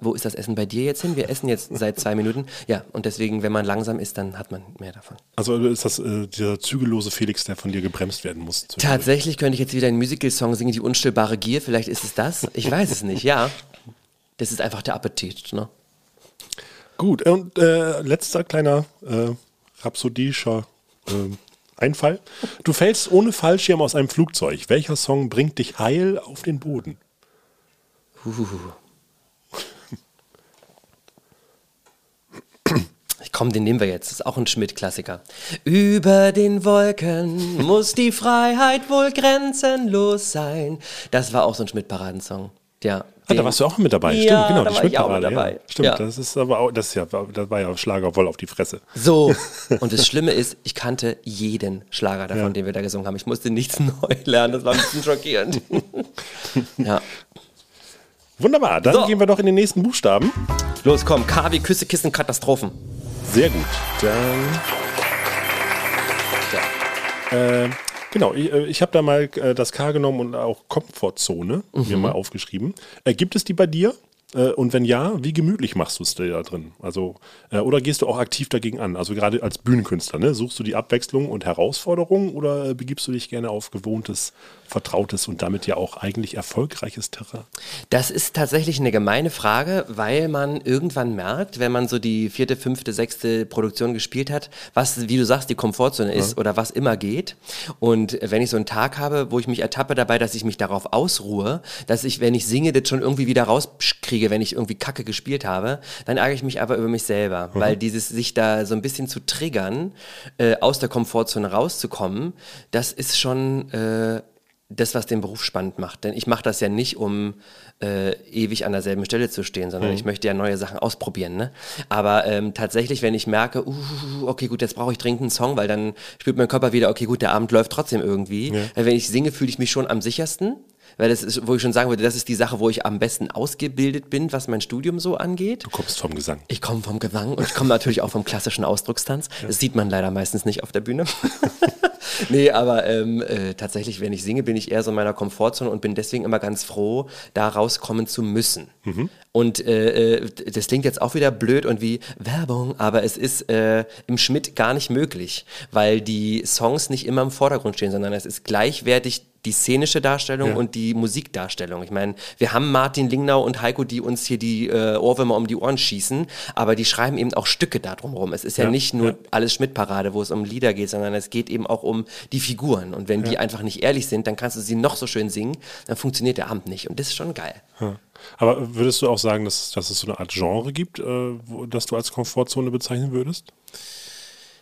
wo ist das Essen bei dir jetzt hin? Wir essen jetzt seit zwei Minuten. Ja, und deswegen, wenn man langsam ist, dann hat man mehr davon. Also ist das äh, dieser zügellose Felix, der von dir gebremst werden muss? Tatsächlich könnte ich jetzt wieder einen Musical-Song singen, die unstillbare Gier. Vielleicht ist es das. Ich weiß es nicht, ja. Das ist einfach der Appetit, ne? Gut, und äh, letzter kleiner äh, rhapsodischer äh, Einfall. Du fällst ohne Fallschirm aus einem Flugzeug. Welcher Song bringt dich heil auf den Boden? Komm, den nehmen wir jetzt. Das ist auch ein Schmidt-Klassiker. Über den Wolken muss die Freiheit wohl grenzenlos sein. Das war auch so ein Schmidt-Paradensong. Ja. Ah, da warst du auch mit dabei. Ja, Stimmt, genau. da die war ich auch Schmidt-Parade, mit dabei. Ja. Stimmt, Ja. das ist aber auch, das, ist ja, das war ja Schlager voll auf die Fresse. So, und das Schlimme ist, ich kannte jeden Schlager davon, Ja. den wir da gesungen haben. Ich musste nichts neu lernen, das war ein bisschen schockierend. ja. Wunderbar, dann So. gehen wir doch in den nächsten Buchstaben. Los, komm, K wie Küsse, Kissen, Katastrophen. Sehr gut. Dann. Äh, genau, ich, äh, ich habe da mal äh, das K genommen und auch Komfortzone mir Mhm. mal aufgeschrieben. Äh, gibt es die bei dir? Äh, und wenn ja, wie gemütlich machst du es dir da drin? Also, äh, oder gehst du auch aktiv dagegen an? Also gerade als Bühnenkünstler, ne? Suchst du die Abwechslung und Herausforderung oder begibst du dich gerne auf gewohntes, vertrautes und damit ja auch eigentlich erfolgreiches Terrain? Das ist tatsächlich eine gemeine Frage, weil man irgendwann merkt, wenn man so die vierte, fünfte, sechste Produktion gespielt hat, was, wie du sagst, die Komfortzone ist oder was immer geht. Und wenn ich so einen Tag habe, wo ich mich ertappe dabei, dass ich mich darauf ausruhe, dass ich, wenn ich singe, das schon irgendwie wieder rauskriege, wenn ich irgendwie Kacke gespielt habe, dann ärgere ich mich aber über mich selber, weil dieses sich da so ein bisschen zu triggern, äh, aus der Komfortzone rauszukommen, das ist schon äh, das, was den Beruf spannend macht. Denn ich mache das ja nicht, um äh, ewig an derselben Stelle zu stehen, sondern ich möchte ja neue Sachen ausprobieren. Ne? Aber ähm, tatsächlich, wenn ich merke, uh, okay, gut, jetzt brauche ich dringend einen Song, weil dann spürt mein Körper wieder, okay, gut, der Abend läuft trotzdem irgendwie. Weil wenn ich singe, fühle ich mich schon am sichersten. Weil das ist, wo ich schon sagen würde, das ist die Sache, wo ich am besten ausgebildet bin, was mein Studium so angeht. Du kommst vom Gesang. Ich komme vom Gesang und ich komme natürlich auch vom klassischen Ausdruckstanz. Das sieht man leider meistens nicht auf der Bühne. nee, aber ähm, äh, tatsächlich, wenn ich singe, bin ich eher so in meiner Komfortzone und bin deswegen immer ganz froh, da rauskommen zu müssen. Und äh, äh, das klingt jetzt auch wieder blöd und wie Werbung, aber es ist äh, im Schmidt gar nicht möglich, weil die Songs nicht immer im Vordergrund stehen, sondern es ist gleichwertig die szenische Darstellung Ja. und die Musikdarstellung. Ich meine, wir haben Martin Lingnau und Heiko, die uns hier die äh, Ohrwürmer um die Ohren schießen, aber die schreiben eben auch Stücke darum rum. Es ist ja, Ja, nicht nur ja. alles Schmidt-Parade, wo es um Lieder geht, sondern es geht eben auch um die Figuren. Und wenn die einfach nicht ehrlich sind, dann kannst du sie noch so schön singen, dann funktioniert der Abend nicht. Und das ist schon geil. Aber würdest du auch sagen, dass, dass es so eine Art Genre gibt, äh, wo, das du als Komfortzone bezeichnen würdest?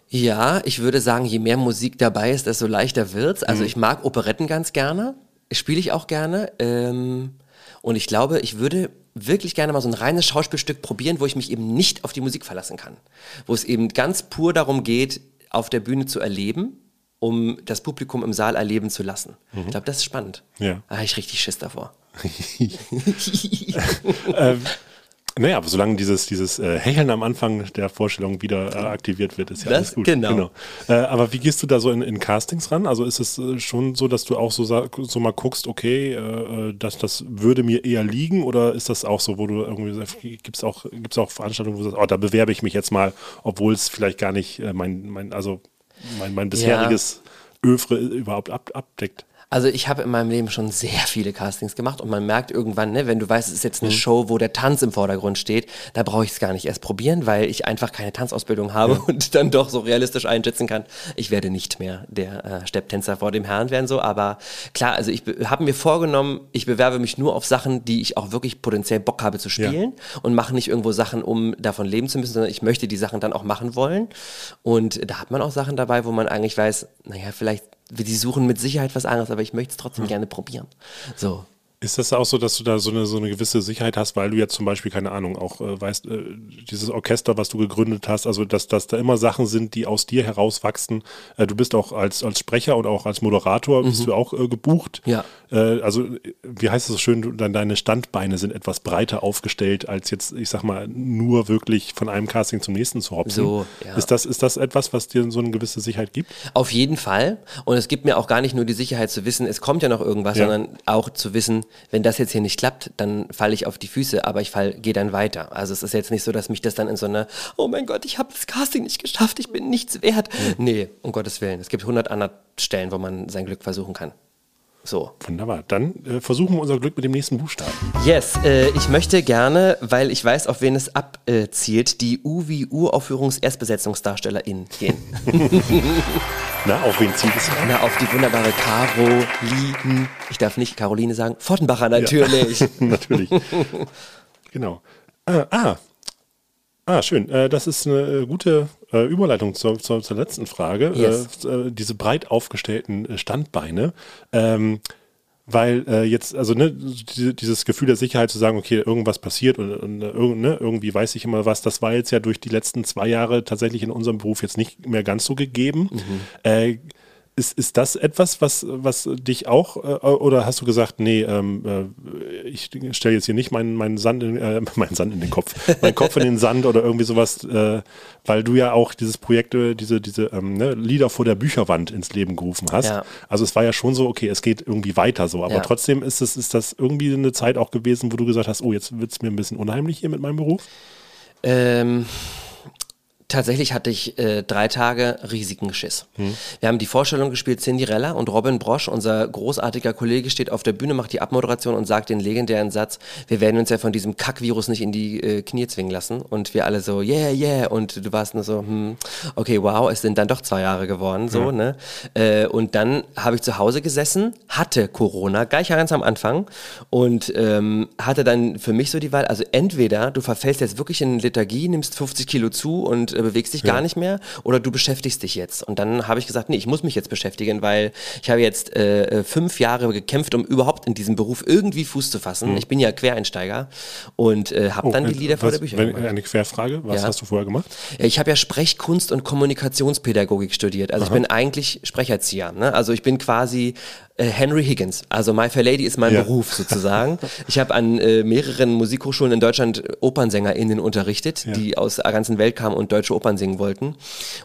Ja, ich würde sagen, je mehr Musik dabei ist, desto leichter wird's. Also ich mag Operetten ganz gerne, spiele ich auch gerne. Ähm, und ich glaube, ich würde wirklich gerne mal so ein reines Schauspielstück probieren, wo ich mich eben nicht auf die Musik verlassen kann. Wo es eben ganz pur darum geht, auf der Bühne zu erleben, um das Publikum im Saal erleben zu lassen. Ich glaube, das ist spannend. Ja. Da habe ich richtig Schiss davor. Naja, aber solange dieses, dieses äh, Hecheln am Anfang der Vorstellung wieder äh, aktiviert wird, ist ja Das- alles gut. genau. Äh, aber wie gehst du da so in, in Castings ran? Also ist es äh, schon so, dass du auch so, so mal guckst, okay, äh, äh, das, das würde mir eher liegen oder ist das auch so, wo du irgendwie sagst, gibt es auch, gibt's auch Veranstaltungen, wo du sagst, oh, da bewerbe ich mich jetzt mal, obwohl es vielleicht gar nicht äh, mein, mein, also mein, mein bisheriges Övre überhaupt ab, abdeckt? Also ich habe in meinem Leben schon sehr viele Castings gemacht und man merkt irgendwann, ne, wenn du weißt, es ist jetzt eine Show, wo der Tanz im Vordergrund steht, da brauche ich es gar nicht erst probieren, weil ich einfach keine Tanzausbildung habe und dann doch so realistisch einschätzen kann, ich werde nicht mehr der äh, Stepptänzer vor dem Herrn werden so, aber klar, also ich be- habe mir vorgenommen, ich bewerbe mich nur auf Sachen, die ich auch wirklich potenziell Bock habe zu spielen und mache nicht irgendwo Sachen, um davon leben zu müssen, sondern ich möchte die Sachen dann auch machen wollen. Und da hat man auch Sachen dabei, wo man eigentlich weiß, naja, vielleicht die suchen mit Sicherheit was anderes, aber ich möchte es trotzdem gerne probieren. So. Ist das auch so, dass du da so eine, so eine gewisse Sicherheit hast, weil du jetzt zum Beispiel, keine Ahnung, auch äh, weißt, äh, dieses Orchester, was du gegründet hast, also dass, dass da immer Sachen sind, die aus dir herauswachsen. Äh, du bist auch als, als Sprecher und auch als Moderator bist du auch äh, gebucht. Ja. Äh, also, wie heißt es so schön, du, deine Standbeine sind etwas breiter aufgestellt, als jetzt, ich sag mal, nur wirklich von einem Casting zum nächsten zu hopsen. So, ja. Ist das, ist das etwas, was dir so eine gewisse Sicherheit gibt? Auf jeden Fall. Und es gibt mir auch gar nicht nur die Sicherheit zu wissen, es kommt ja noch irgendwas, Ja. sondern auch zu wissen, wenn das jetzt hier nicht klappt, dann falle ich auf die Füße, aber ich fall, gehe dann weiter. Also es ist jetzt nicht so, dass mich das dann in so einer, oh mein Gott, ich habe das Casting nicht geschafft, ich bin nichts wert. Nee, um Gottes Willen. Es gibt hundert andere Stellen, wo man sein Glück versuchen kann. So. Wunderbar. Dann äh, versuchen wir unser Glück mit dem nächsten Buchstaben. Yes, äh, ich möchte gerne, weil ich weiß, auf wen es abzielt, die U wie Uraufführungs-Erstbesetzungsdarstellerin gehen. Na, auf wen zieht es? Na, auf die wunderbare Caroline, ich darf nicht Caroline sagen, Fortenbacher natürlich. Natürlich. genau. Äh, ah. Ah, schön. Äh, das ist eine äh, gute äh, Überleitung zur, zur, zur letzten Frage. Yes. Diese breit aufgestellten Standbeine. Ähm, weil äh, jetzt, also ne, diese, dieses Gefühl der Sicherheit zu sagen, okay, irgendwas passiert und, und ne, irgendwie weiß ich immer was, das war jetzt ja durch die letzten zwei Jahre tatsächlich in unserem Beruf jetzt nicht mehr ganz so gegeben. Äh, ist, ist das etwas, was, was dich auch, äh, oder hast du gesagt, nee, ähm, äh, ich stelle jetzt hier nicht meinen, meinen, Sand in, äh, meinen Sand in den Kopf, meinen Kopf in den Sand oder irgendwie sowas, äh, weil du ja auch dieses Projekt, äh, diese, diese ähm, ne, Lieder vor der Bücherwand ins Leben gerufen hast. Ja. Also es war ja schon so, okay, es geht irgendwie weiter so, aber Ja. trotzdem ist, es, ist das irgendwie eine Zeit auch gewesen, wo du gesagt hast, oh, jetzt wird es mir ein bisschen unheimlich hier mit meinem Beruf. Ähm, tatsächlich hatte ich äh, drei Tage riesigen Schiss. Wir haben die Vorstellung gespielt, Cinderella und Robin Brosch, unser großartiger Kollege, steht auf der Bühne, macht die Abmoderation und sagt den legendären Satz, wir werden uns ja von diesem Kackvirus nicht in die äh, Knie zwingen lassen. Und wir alle so, yeah, yeah. Und du warst nur so, hm, okay, wow, es sind dann doch zwei Jahre geworden, so, ne? Äh, und dann habe ich zu Hause gesessen, hatte Corona, gleich ganz am Anfang und ähm, hatte dann für mich so die Wahl, also entweder du verfällst jetzt wirklich in Lethargie, nimmst 50 Kilo zu und äh, bewegst dich gar nicht mehr oder du beschäftigst dich jetzt. Und dann habe ich gesagt, nee, ich muss mich jetzt beschäftigen, weil ich habe jetzt äh, äh, fünf Jahre gekämpft, um überhaupt in diesem Beruf irgendwie Fuß zu fassen. Ich bin ja Quereinsteiger und äh, habe dann die äh, Lieder vor was- der Bücher wenn, gemacht. Eine Querfrage, was Ja. hast du vorher gemacht? Ich habe ja Sprechkunst und Kommunikationspädagogik studiert. Also ich bin eigentlich Sprecherzieher. Ne? Also ich bin quasi äh, Henry Higgins. Also My Fair Lady ist mein Ja. Beruf sozusagen. ich habe an äh, mehreren Musikhochschulen in Deutschland OpernsängerInnen unterrichtet, die aus der ganzen Welt kamen und deutsche Opern singen wollten.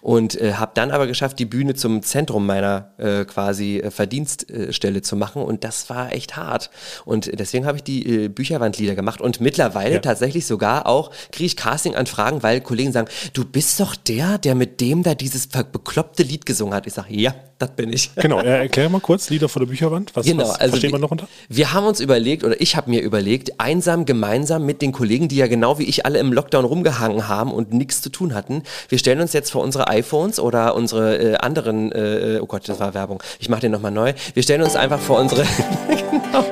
Und äh, habe dann aber geschafft, die Bühne zum Zentrum meiner äh, quasi äh, Verdienststelle zu machen. Und das war echt hart. Und deswegen habe ich die äh, Bücherwandlieder gemacht. Und mittlerweile tatsächlich sogar auch kriege ich Casting-Anfragen, weil Kollegen sagen, du bist doch der, der mit dem da dieses bekloppte Lied gesungen hat. Ich sage, ja, das bin ich. Genau, äh, erklär mal kurz, Lieder vor der Bücherwand. Was, Genau, was also versteht wir, man noch unter? wir haben uns überlegt, oder ich habe mir überlegt, einsam gemeinsam mit den Kollegen, die ja genau wie ich alle im Lockdown rumgehangen haben und nichts zu tun hatten. Wir stellen uns jetzt vor unsere iPhones oder unsere äh, anderen, äh, oh Gott, das war Werbung. Ich mache den nochmal neu. Wir stellen uns einfach vor unsere, Werbung.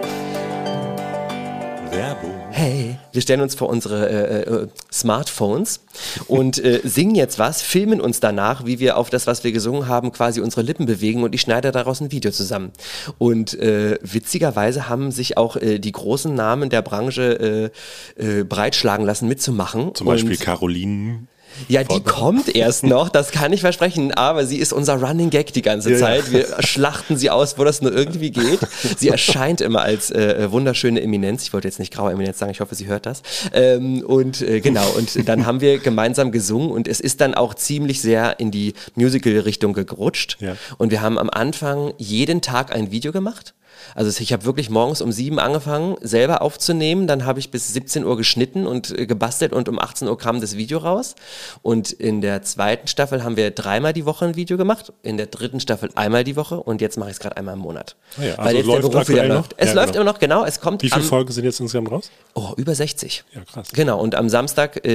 wir stellen uns vor unsere äh, äh, Smartphones und äh, singen jetzt was, filmen uns danach, wie wir auf das, was wir gesungen haben, quasi unsere Lippen bewegen und ich schneide daraus ein Video zusammen. Und äh, witzigerweise haben sich auch äh, die großen Namen der Branche äh, äh, breitschlagen lassen, mitzumachen. Zum Beispiel Und- Caroline. Ja, die kommt erst noch, das kann ich versprechen, aber sie ist unser Running Gag die ganze Ja, ja. Zeit. Wir schlachten sie aus, wo das nur irgendwie geht. Sie erscheint immer als äh, wunderschöne Eminenz. Ich wollte jetzt nicht graue Eminenz sagen, ich hoffe, sie hört das. Ähm, und äh, genau, und dann haben wir gemeinsam gesungen und es ist dann auch ziemlich sehr in die Musical-Richtung gerutscht. Ja. Und wir haben am Anfang jeden Tag ein Video gemacht. Also ich habe wirklich morgens um sieben angefangen, selber aufzunehmen. Dann habe ich bis 17 Uhr geschnitten und äh, gebastelt und um 18 Uhr kam das Video raus. Und in der zweiten Staffel haben wir dreimal die Woche ein Video gemacht. In der dritten Staffel einmal die Woche und jetzt mache ich es gerade einmal im Monat. Ah ja, also Weil jetzt der läuft Beruf wieder aktuell noch? läuft. Es Ja, läuft genau. immer noch, genau. Es kommt Wie viele am, Folgen sind jetzt insgesamt raus? Oh, über 60. Ja, krass. Genau, und am Samstag, äh,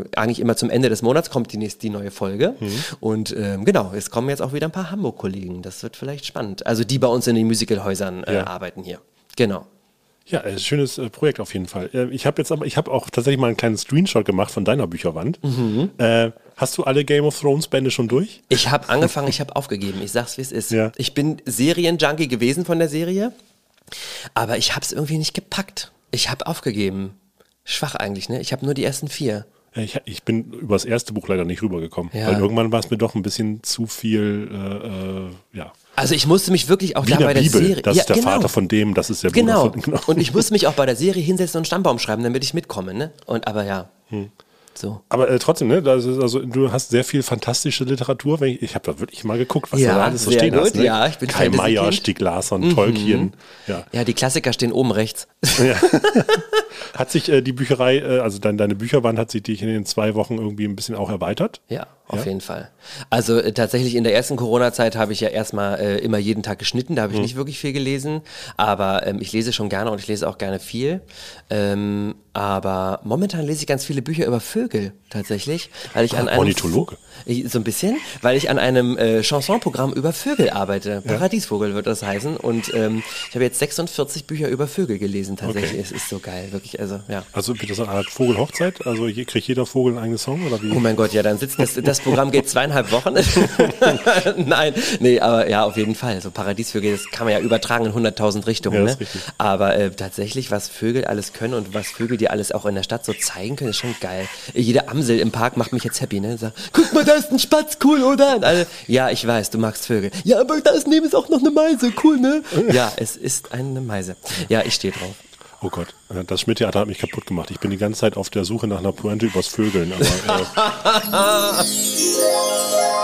äh, eigentlich immer zum Ende des Monats, kommt die nächste, die neue Folge. Mhm. Und ähm, genau, es kommen jetzt auch wieder ein paar Hamburg-Kollegen. Das wird vielleicht spannend. Also die bei uns in den Musicalhäusern äh, Ja. arbeiten hier. Genau. Ja, äh, schönes äh, Projekt auf jeden Fall. Äh, ich habe jetzt aber, ich habe auch tatsächlich mal einen kleinen Screenshot gemacht von deiner Bücherwand. Mhm. Hast du alle Game of Thrones Bände schon durch? Ich habe angefangen, ich habe aufgegeben. Ich sag's, wie es ist. Ja. Ich bin Serienjunkie gewesen von der Serie, aber ich habe es irgendwie nicht gepackt. Ich habe aufgegeben. Schwach eigentlich, ne? Ich habe nur die ersten vier. Ich, ich bin über das erste Buch leider nicht rübergekommen, Ja. weil irgendwann war es mir doch ein bisschen zu viel, ja. Also ich musste mich wirklich auch Wie da bei der Bibel. Serie. Das ist der Vater von dem, das ist der Genau. Bruder von. Genau. Und ich musste mich auch bei der Serie hinsetzen und einen Stammbaum schreiben, damit ich mitkomme, ne? Und aber ja. Hm. So. Aber äh, trotzdem, ne, das ist also, du hast sehr viel fantastische Literatur. Ich ich habe da wirklich mal geguckt, was Ja, du da alles so stehen gut. hast. Ne? Ja, ich bin Kai. Meier, Stieg Larsson, Tolkien. Ja. Ja, die Klassiker stehen oben rechts. Hat sich äh, die Bücherei, äh, also dein, deine Bücherwand, hat sich dich in den zwei Wochen irgendwie ein bisschen auch erweitert? Ja, auf Ja? jeden Fall. Also äh, tatsächlich in der ersten Corona-Zeit habe ich ja erstmal äh, immer jeden Tag geschnitten, da habe ich Mhm. nicht wirklich viel gelesen, aber ähm, ich lese schon gerne und ich lese auch gerne viel. Ähm, aber momentan lese ich ganz viele Bücher über Vögel tatsächlich, weil ich an einem Ornithologe. Ich- so ein bisschen, weil ich an einem äh, Chansonprogramm über Vögel arbeite. Paradiesvogel wird das heißen und ähm, ich habe jetzt 46 Bücher über Vögel gelesen tatsächlich. Okay. Es ist so geil, wirklich. Also ja. Also wird das eine Art Vogelhochzeit? Also hier kriegt jeder Vogel einen eigenen Song oder wie? Oh mein Gott, ja, dann sitzt das, das Programm geht zweieinhalb Wochen. Nein, nee, aber ja, auf jeden Fall. So Paradiesvögel, das kann man ja übertragen in 100.000 Richtungen. Ja, ne? Aber äh, tatsächlich, was Vögel alles können und was Vögel dir alles auch in der Stadt so zeigen können, ist schon geil. Jede Amsel im Park macht mich jetzt happy, ne? Sagt, guck mal, da ist ein Spatz, cool, oder? Alle, ja, ich weiß, du magst Vögel. Ja, aber da ist neben ist auch noch eine Meise, cool, ne? Ja, es ist eine Meise. Ja, ich stehe drauf. Oh Gott, äh, das Schmidt-Theater hat mich kaputt gemacht. Ich bin die ganze Zeit auf der Suche nach einer Pointe übers Vögeln. Aber, äh,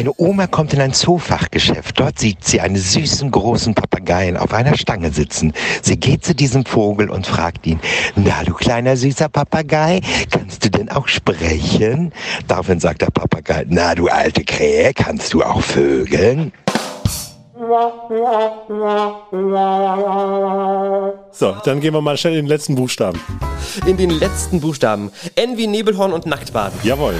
Eine Oma kommt in ein Zoofachgeschäft. Dort sieht sie einen süßen großen Papageien auf einer Stange sitzen. Sie geht zu diesem Vogel und fragt ihn, na du kleiner süßer Papagei, kannst du denn auch sprechen? Daraufhin sagt der Papagei, na du alte Krähe, kannst du auch vögeln? So, dann gehen wir mal schnell in den letzten Buchstaben. In den letzten Buchstaben. N wie Nebelhorn und Nacktbaden. Jawohl.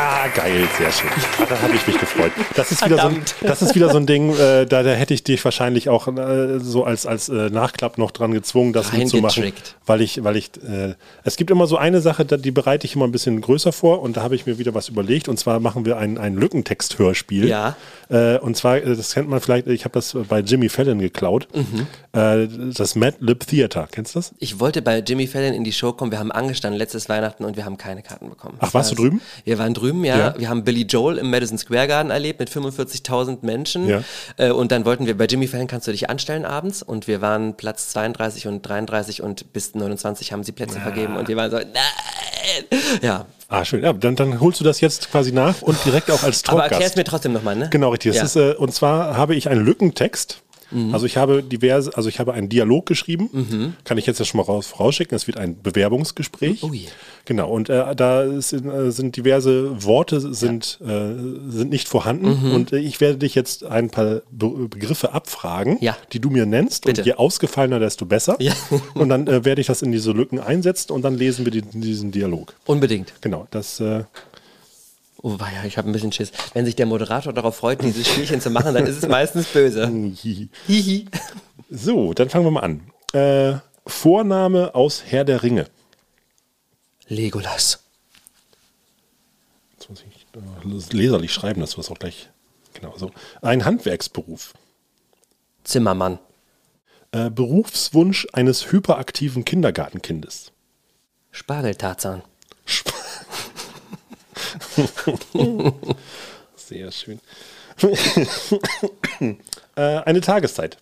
Ah, geil, sehr schön. Ah, da habe ich mich gefreut. Das ist wieder so ein, das ist wieder so ein Ding, äh, da, da hätte ich dich wahrscheinlich auch äh, so als, als äh, Nachklapp noch dran gezwungen, das mitzumachen. Weil ich, weil ich, äh, es gibt immer so eine Sache, die bereite ich immer ein bisschen größer vor und da habe ich mir wieder was überlegt und zwar machen wir ein, ein Lückentext-Hörspiel. Ja. Äh, und zwar, äh, das kennt man vielleicht, ich habe das bei Jimmy Fallon geklaut. Mhm. Das Mad Lib Theater, kennst du das? Ich wollte bei Jimmy Fallon in die Show kommen. Wir haben angestanden letztes Weihnachten und wir haben keine Karten bekommen. Ach, warst du drüben? Wir waren drüben, ja. Ja. Wir haben Billy Joel im Madison Square Garden erlebt mit 45.000 Menschen. Ja. Äh, und dann wollten wir bei Jimmy Fallon kannst du dich anstellen abends und wir waren Platz 32 und 33 und bis 29 haben sie Plätze vergeben und wir waren so, nein! Ja. Ah, schön. Ja, dann, dann holst du das jetzt quasi nach und direkt auch als Aber Talkgast. erklär es mir trotzdem nochmal, ne? Genau, richtig. Ja. ist, äh, und zwar habe ich einen Lückentext. Mhm. Also ich habe diverse, also ich habe einen Dialog geschrieben, kann ich jetzt ja schon mal raus, vorausschicken. Es wird ein Bewerbungsgespräch. Oh je. Genau, und äh, da sind, äh, sind diverse Worte sind, äh, sind nicht vorhanden Mhm. und äh, ich werde dich jetzt ein paar Be Begriffe abfragen, Ja. die du mir nennst Bitte. und je ausgefallener, desto besser. Ja. Und dann äh, werde ich das in diese Lücken einsetzen und dann lesen wir die, diesen Dialog. Unbedingt. Genau, das äh, Oh, ja, ich habe ein bisschen Schiss. Wenn sich der Moderator darauf freut, dieses Spielchen zu machen, dann ist es meistens böse. Hihi. So, dann fangen wir mal an. Äh, Vorname aus Herr der Ringe. Legolas. Jetzt muss ich äh, leserlich schreiben, dass du das auch gleich. Genau so. Ein Handwerksberuf. Zimmermann. Äh, Berufswunsch eines hyperaktiven Kindergartenkindes. Spargeltarzan. Sehr schön. äh, eine Tageszeit.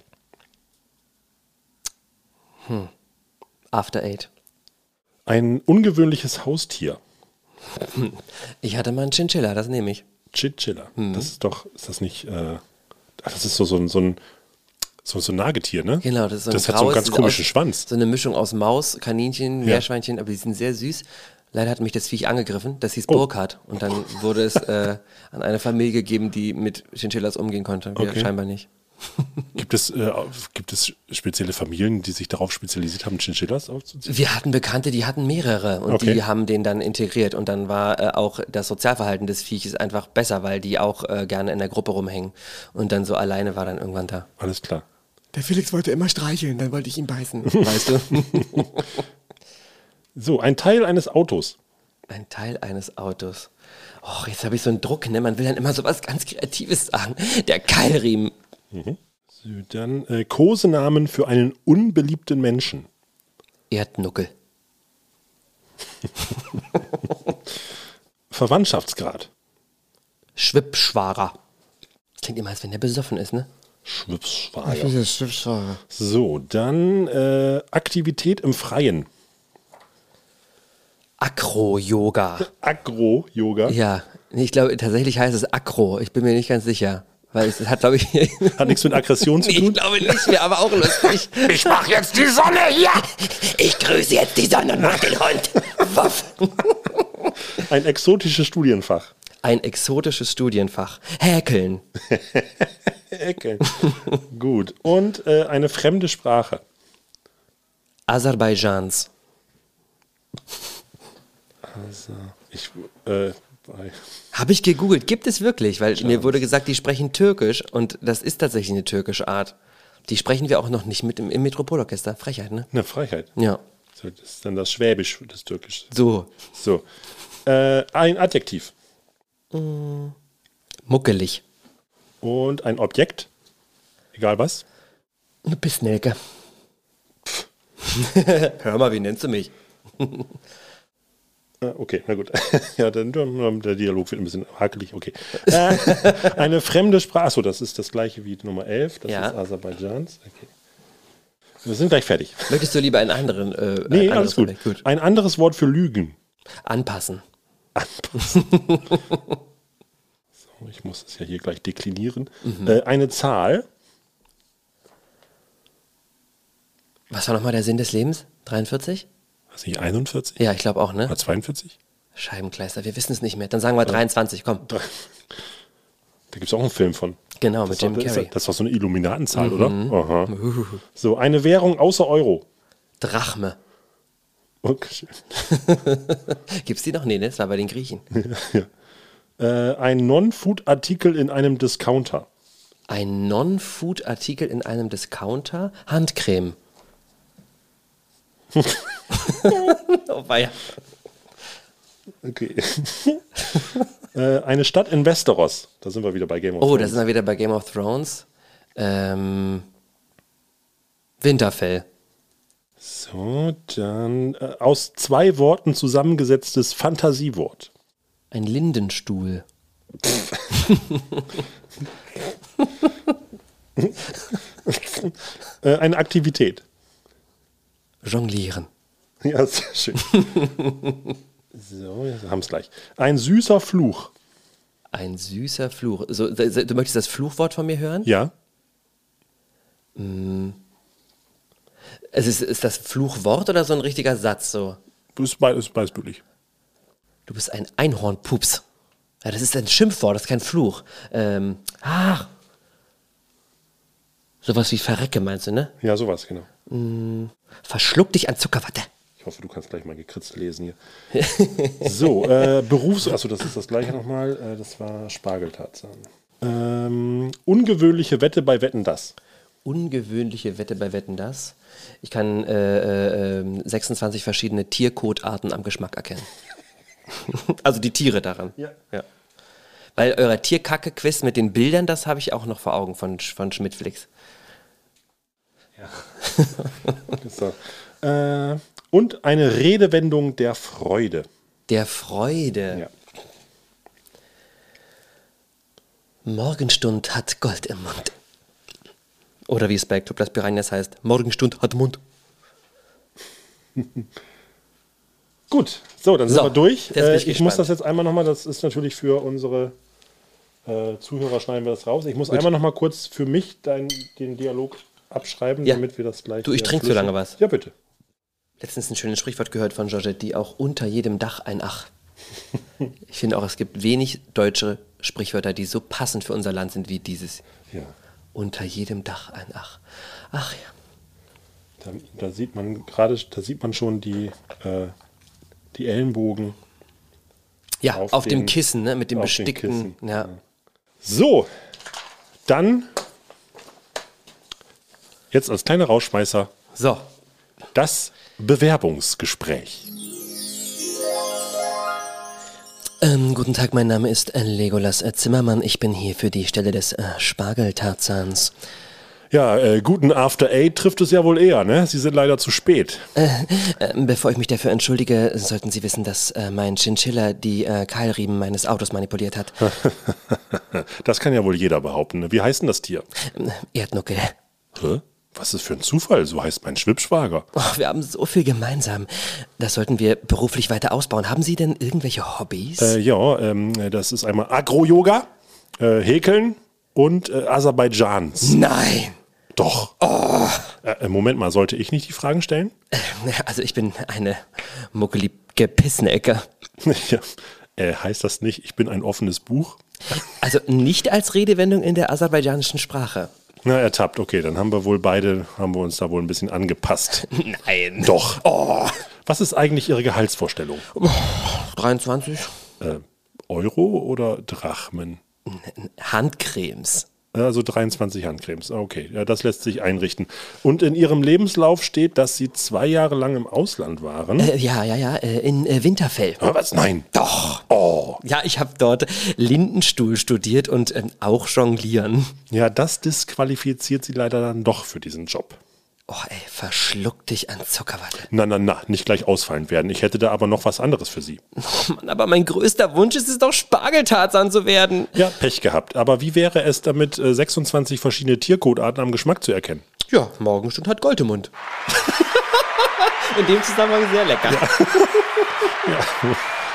After Eight. Ein ungewöhnliches Haustier. Ich hatte mal einen Chinchilla, das nehme ich. Chinchilla. Das ist doch, ist das nicht äh, das ist so, so, ein- so ein so, so ein Nagetier, ne? Genau, das ist so ein das hat so einen graues- ganz komischen aus- Schwanz. So eine Mischung aus Maus, Kaninchen, Meerschweinchen, aber die sind sehr süß. Leider hat mich das Viech angegriffen. Das Oh. hieß Burkhardt. Und dann wurde es äh, an eine Familie gegeben, die mit Chinchillas umgehen konnte. Wir Okay. scheinbar nicht. Gibt es, äh, gibt es spezielle Familien, die sich darauf spezialisiert haben, Chinchillas aufzuziehen? Wir hatten Bekannte, die hatten mehrere und Okay. die haben den dann integriert und dann war äh, auch das Sozialverhalten des Vieches einfach besser, weil die auch äh, gerne in der Gruppe rumhängen und dann so alleine war dann irgendwann da. Alles klar. Der Felix wollte immer streicheln, dann wollte ich ihn beißen. Weißt du? So, ein Teil eines Autos. Ein Teil eines Autos. Och, jetzt habe ich so einen Druck, ne? Man will dann immer so was ganz Kreatives sagen. Der Keilriemen. So, dann äh, Kosenamen für einen unbeliebten Menschen. Erdnuckel. Verwandtschaftsgrad. Schwippschwarer. Klingt immer, als wenn der besoffen ist, ne? Schwibsschwager. Dieses Schiffsfahrer. So, dann äh, Aktivität im Freien. Akro-Yoga. Agro-Yoga. Ja, ich glaube, tatsächlich heißt es Akro. Ich bin mir nicht ganz sicher. Weil es hat, glaube ich. Hat nichts mit Aggression zu Nee, ich tun. glaube nicht, wäre aber auch lustig. Ich mach jetzt die Sonne hier! Ich grüße jetzt die Sonne und mach den Hund. Wuff. Ein exotisches Studienfach. Ein exotisches Studienfach. Häkeln. Ecke. Gut. Und äh, eine fremde Sprache. Aserbaidschans. Also, ich, äh, Habe ich gegoogelt. Gibt es wirklich? Weil mir wurde gesagt, die sprechen Türkisch und das ist tatsächlich eine türkische Art. Die sprechen wir auch noch nicht mit im, im Metropolorchester. Frechheit, ne? eine Freiheit. Ja. So, das ist dann das Schwäbisch des Türkisch. So. So. Äh, ein Adjektiv. Muckelig. Und ein Objekt. Egal was. Eine Pissnelke. Hör mal, wie nennst du mich? Äh, Okay, na gut. ja, dann, der Dialog wird ein bisschen hakelig. Okay. Äh, eine fremde Sprache. Achso, das ist das gleiche wie Nummer 11. Das Ja. ist Aserbaidschans. Okay. Wir sind gleich fertig. Möchtest du lieber einen anderen? Äh, Nee, alles gut. Gut. Ein anderes Wort für Lügen. Anpassen. So, ich muss es ja hier gleich deklinieren. Mhm. Äh, eine Zahl. Was war nochmal der Sinn des Lebens? 43? Was nicht, 41? Ja, ich glaube auch, ne? Oder 42? Scheibenkleister, wir wissen es nicht mehr. Dann sagen wir 23, komm. Da gibt es auch einen Film von. Genau, Das mit Jim das, Carrey. das war so eine Illuminatenzahl, Mhm. oder? Aha. So, eine Währung außer Euro. Drachme. Okay. Gibt's die noch? Nee, ne? das war bei den Griechen. Äh, ein Non-Food-Artikel in einem Discounter. Ein Non-Food-Artikel in einem Discounter? Handcreme. oh, weia. Okay. äh, eine Stadt in Westeros. Da sind wir wieder bei Game of Oh, da Thrones. sind wir wieder bei Game of Thrones. Ähm, Winterfell. So, dann äh, aus zwei Worten zusammengesetztes Fantasiewort. Ein Lindenstuhl. Äh, eine Aktivität. Jonglieren. Ja, sehr schön. so, wir haben es gleich. Ein süßer Fluch. Ein süßer Fluch. So, du möchtest das Fluchwort von mir hören? Ja. Es ist, ist das Fluchwort oder so ein richtiger Satz? So, Ist beides, beides möglich. du bist ein Einhornpups. Ja, das ist ein Schimpfwort, das ist kein Fluch. Ähm, ach. Sowas wie Verrecke meinst du, ne? Ja, sowas, genau. Verschluck dich an Zuckerwatte. Ich hoffe, du kannst gleich mal gekritzt lesen hier. so, äh, Berufs... Achso, das ist das gleiche nochmal. Äh, das war Spargeltarzan. Ähm, ungewöhnliche Wette bei Wetten, das. Ungewöhnliche Wette bei Wetten das. Ich kann äh, äh, ähm, 26 verschiedene Tierkotarten am Geschmack erkennen. also die Tiere daran. Ja. ja. Weil euer Tierkacke-Quiz mit den Bildern, das habe ich auch noch vor Augen von, von Schmidtflix. So. Äh, und eine Redewendung der Freude. Der Freude. Ja. Morgenstund hat Gold im Mund. Oder wie es bei Club Las Piranhas heißt, Morgenstund hat Mund. Gut, so, dann sind So, wir durch. Äh, ich ich muss gespannt. das jetzt einmal nochmal, das ist natürlich für unsere Äh, Zuhörer schneiden wir das raus. Ich muss einmal noch mal kurz für mich dein, den Dialog abschreiben, Ja. damit wir das gleich. Du, ich wieder trink so flüssig- lange was. Ja, bitte. Letztens ein schönes Sprichwort gehört von Georgette, die auch unter jedem Dach ein Ach. Ich finde auch, es gibt wenig deutsche Sprichwörter, die so passend für unser Land sind wie dieses. Ja. Unter jedem Dach ein Ach. Ach ja. Da, da sieht man gerade, da sieht man schon die, äh, die Ellenbogen. Ja, Auf auf, dem den- Kissen, ne, mit dem bestickten. Kissen, Ja. So, dann jetzt als kleiner Rausschmeißer So, das Bewerbungsgespräch. ähm, guten Tag, mein Name ist äh, Legolas äh, Zimmermann. Ich bin hier für die Stelle des äh, Spargeltarzans. Ja, äh, guten After Eight trifft es ja wohl eher, ne? Sie sind leider zu spät. Ähm, bevor ich mich dafür entschuldige, sollten Sie wissen, dass äh, mein Chinchilla die äh, Keilriemen meines Autos manipuliert hat. Das kann ja wohl jeder behaupten. ne? Wie heißt denn das Tier? Ähm, Erdnuckel. Hä? Was ist für ein Zufall? So heißt mein Schwippschwager. Oh, wir haben so viel gemeinsam. Das sollten wir beruflich weiter ausbauen. Haben Sie denn irgendwelche Hobbys? Äh, ja, ähm, das ist einmal Agro-Yoga, äh, Häkeln und äh, Aserbaidschans. Nein! Doch. Äh, Moment mal, sollte ich nicht die Fragen stellen? Also ich bin eine muckelige Pissnecke. ja. äh, heißt das nicht, ich bin ein offenes Buch? Also nicht als Redewendung in der aserbaidschanischen Sprache. Na, ertappt, okay, dann haben wir wohl beide, haben wir uns da wohl ein bisschen angepasst. Nein. Doch. Was ist eigentlich Ihre Gehaltsvorstellung? 23 Äh, Euro oder Drachmen? Handcremes. Also 23 Handcremes. Okay, ja, das lässt sich einrichten. Und in Ihrem Lebenslauf steht, dass Sie zwei Jahre lang im Ausland waren. Äh, ja, ja, ja, äh, in äh, Winterfell. Aber was? Nein. Doch. Oh. Ja, ich habe dort Lindenstuhl studiert und ähm, auch Jonglieren. Ja, das disqualifiziert Sie leider dann doch für diesen Job. Oh, ey, verschluck dich an Zuckerwatte. Na, na, na, nicht gleich ausfallend werden. Ich hätte da aber noch was anderes für Sie. Oh Mann, aber mein größter Wunsch ist es doch, Spargeltarzan zu werden. Ja, Pech gehabt. Aber wie wäre es damit, äh, 26 verschiedene Tierkotarten am Geschmack zu erkennen? Ja, Morgenstund hat Gold im Mund. In dem Zusammenhang sehr lecker.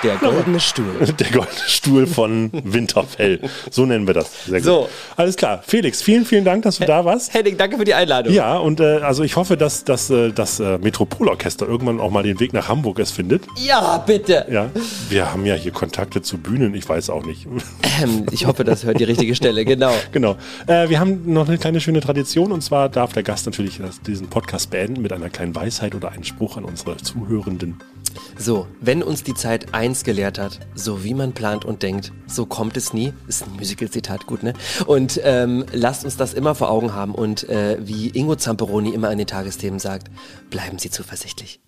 Der goldene Stuhl. Der goldene Stuhl von Winterfell. So nennen wir das. Sehr gut. So. Alles klar. Felix, vielen, vielen Dank, dass du da warst. Henning, danke für die Einladung. Ja, und äh, also ich hoffe, dass, dass äh, das äh, Metropolorchester irgendwann auch mal den Weg nach Hamburg es findet. Ja, bitte. Ja, wir haben ja hier Kontakte zu Bühnen, ich weiß auch nicht. Ähm, ich hoffe, das hört die richtige Stelle, genau. Genau. Äh, wir haben noch eine kleine schöne Tradition und zwar darf der Gast natürlich diesen Podcast beenden mit einer kleinen Weisheit oder einem Spruch an unsere Zuhörenden. So, wenn uns die Zeit eins gelehrt hat, so wie man plant und denkt, so kommt es nie. Ist ein Musical-Zitat, gut, ne? Und ähm, lasst uns das immer vor Augen haben und äh, wie Ingo Zamperoni immer an den Tagesthemen sagt, bleiben Sie zuversichtlich.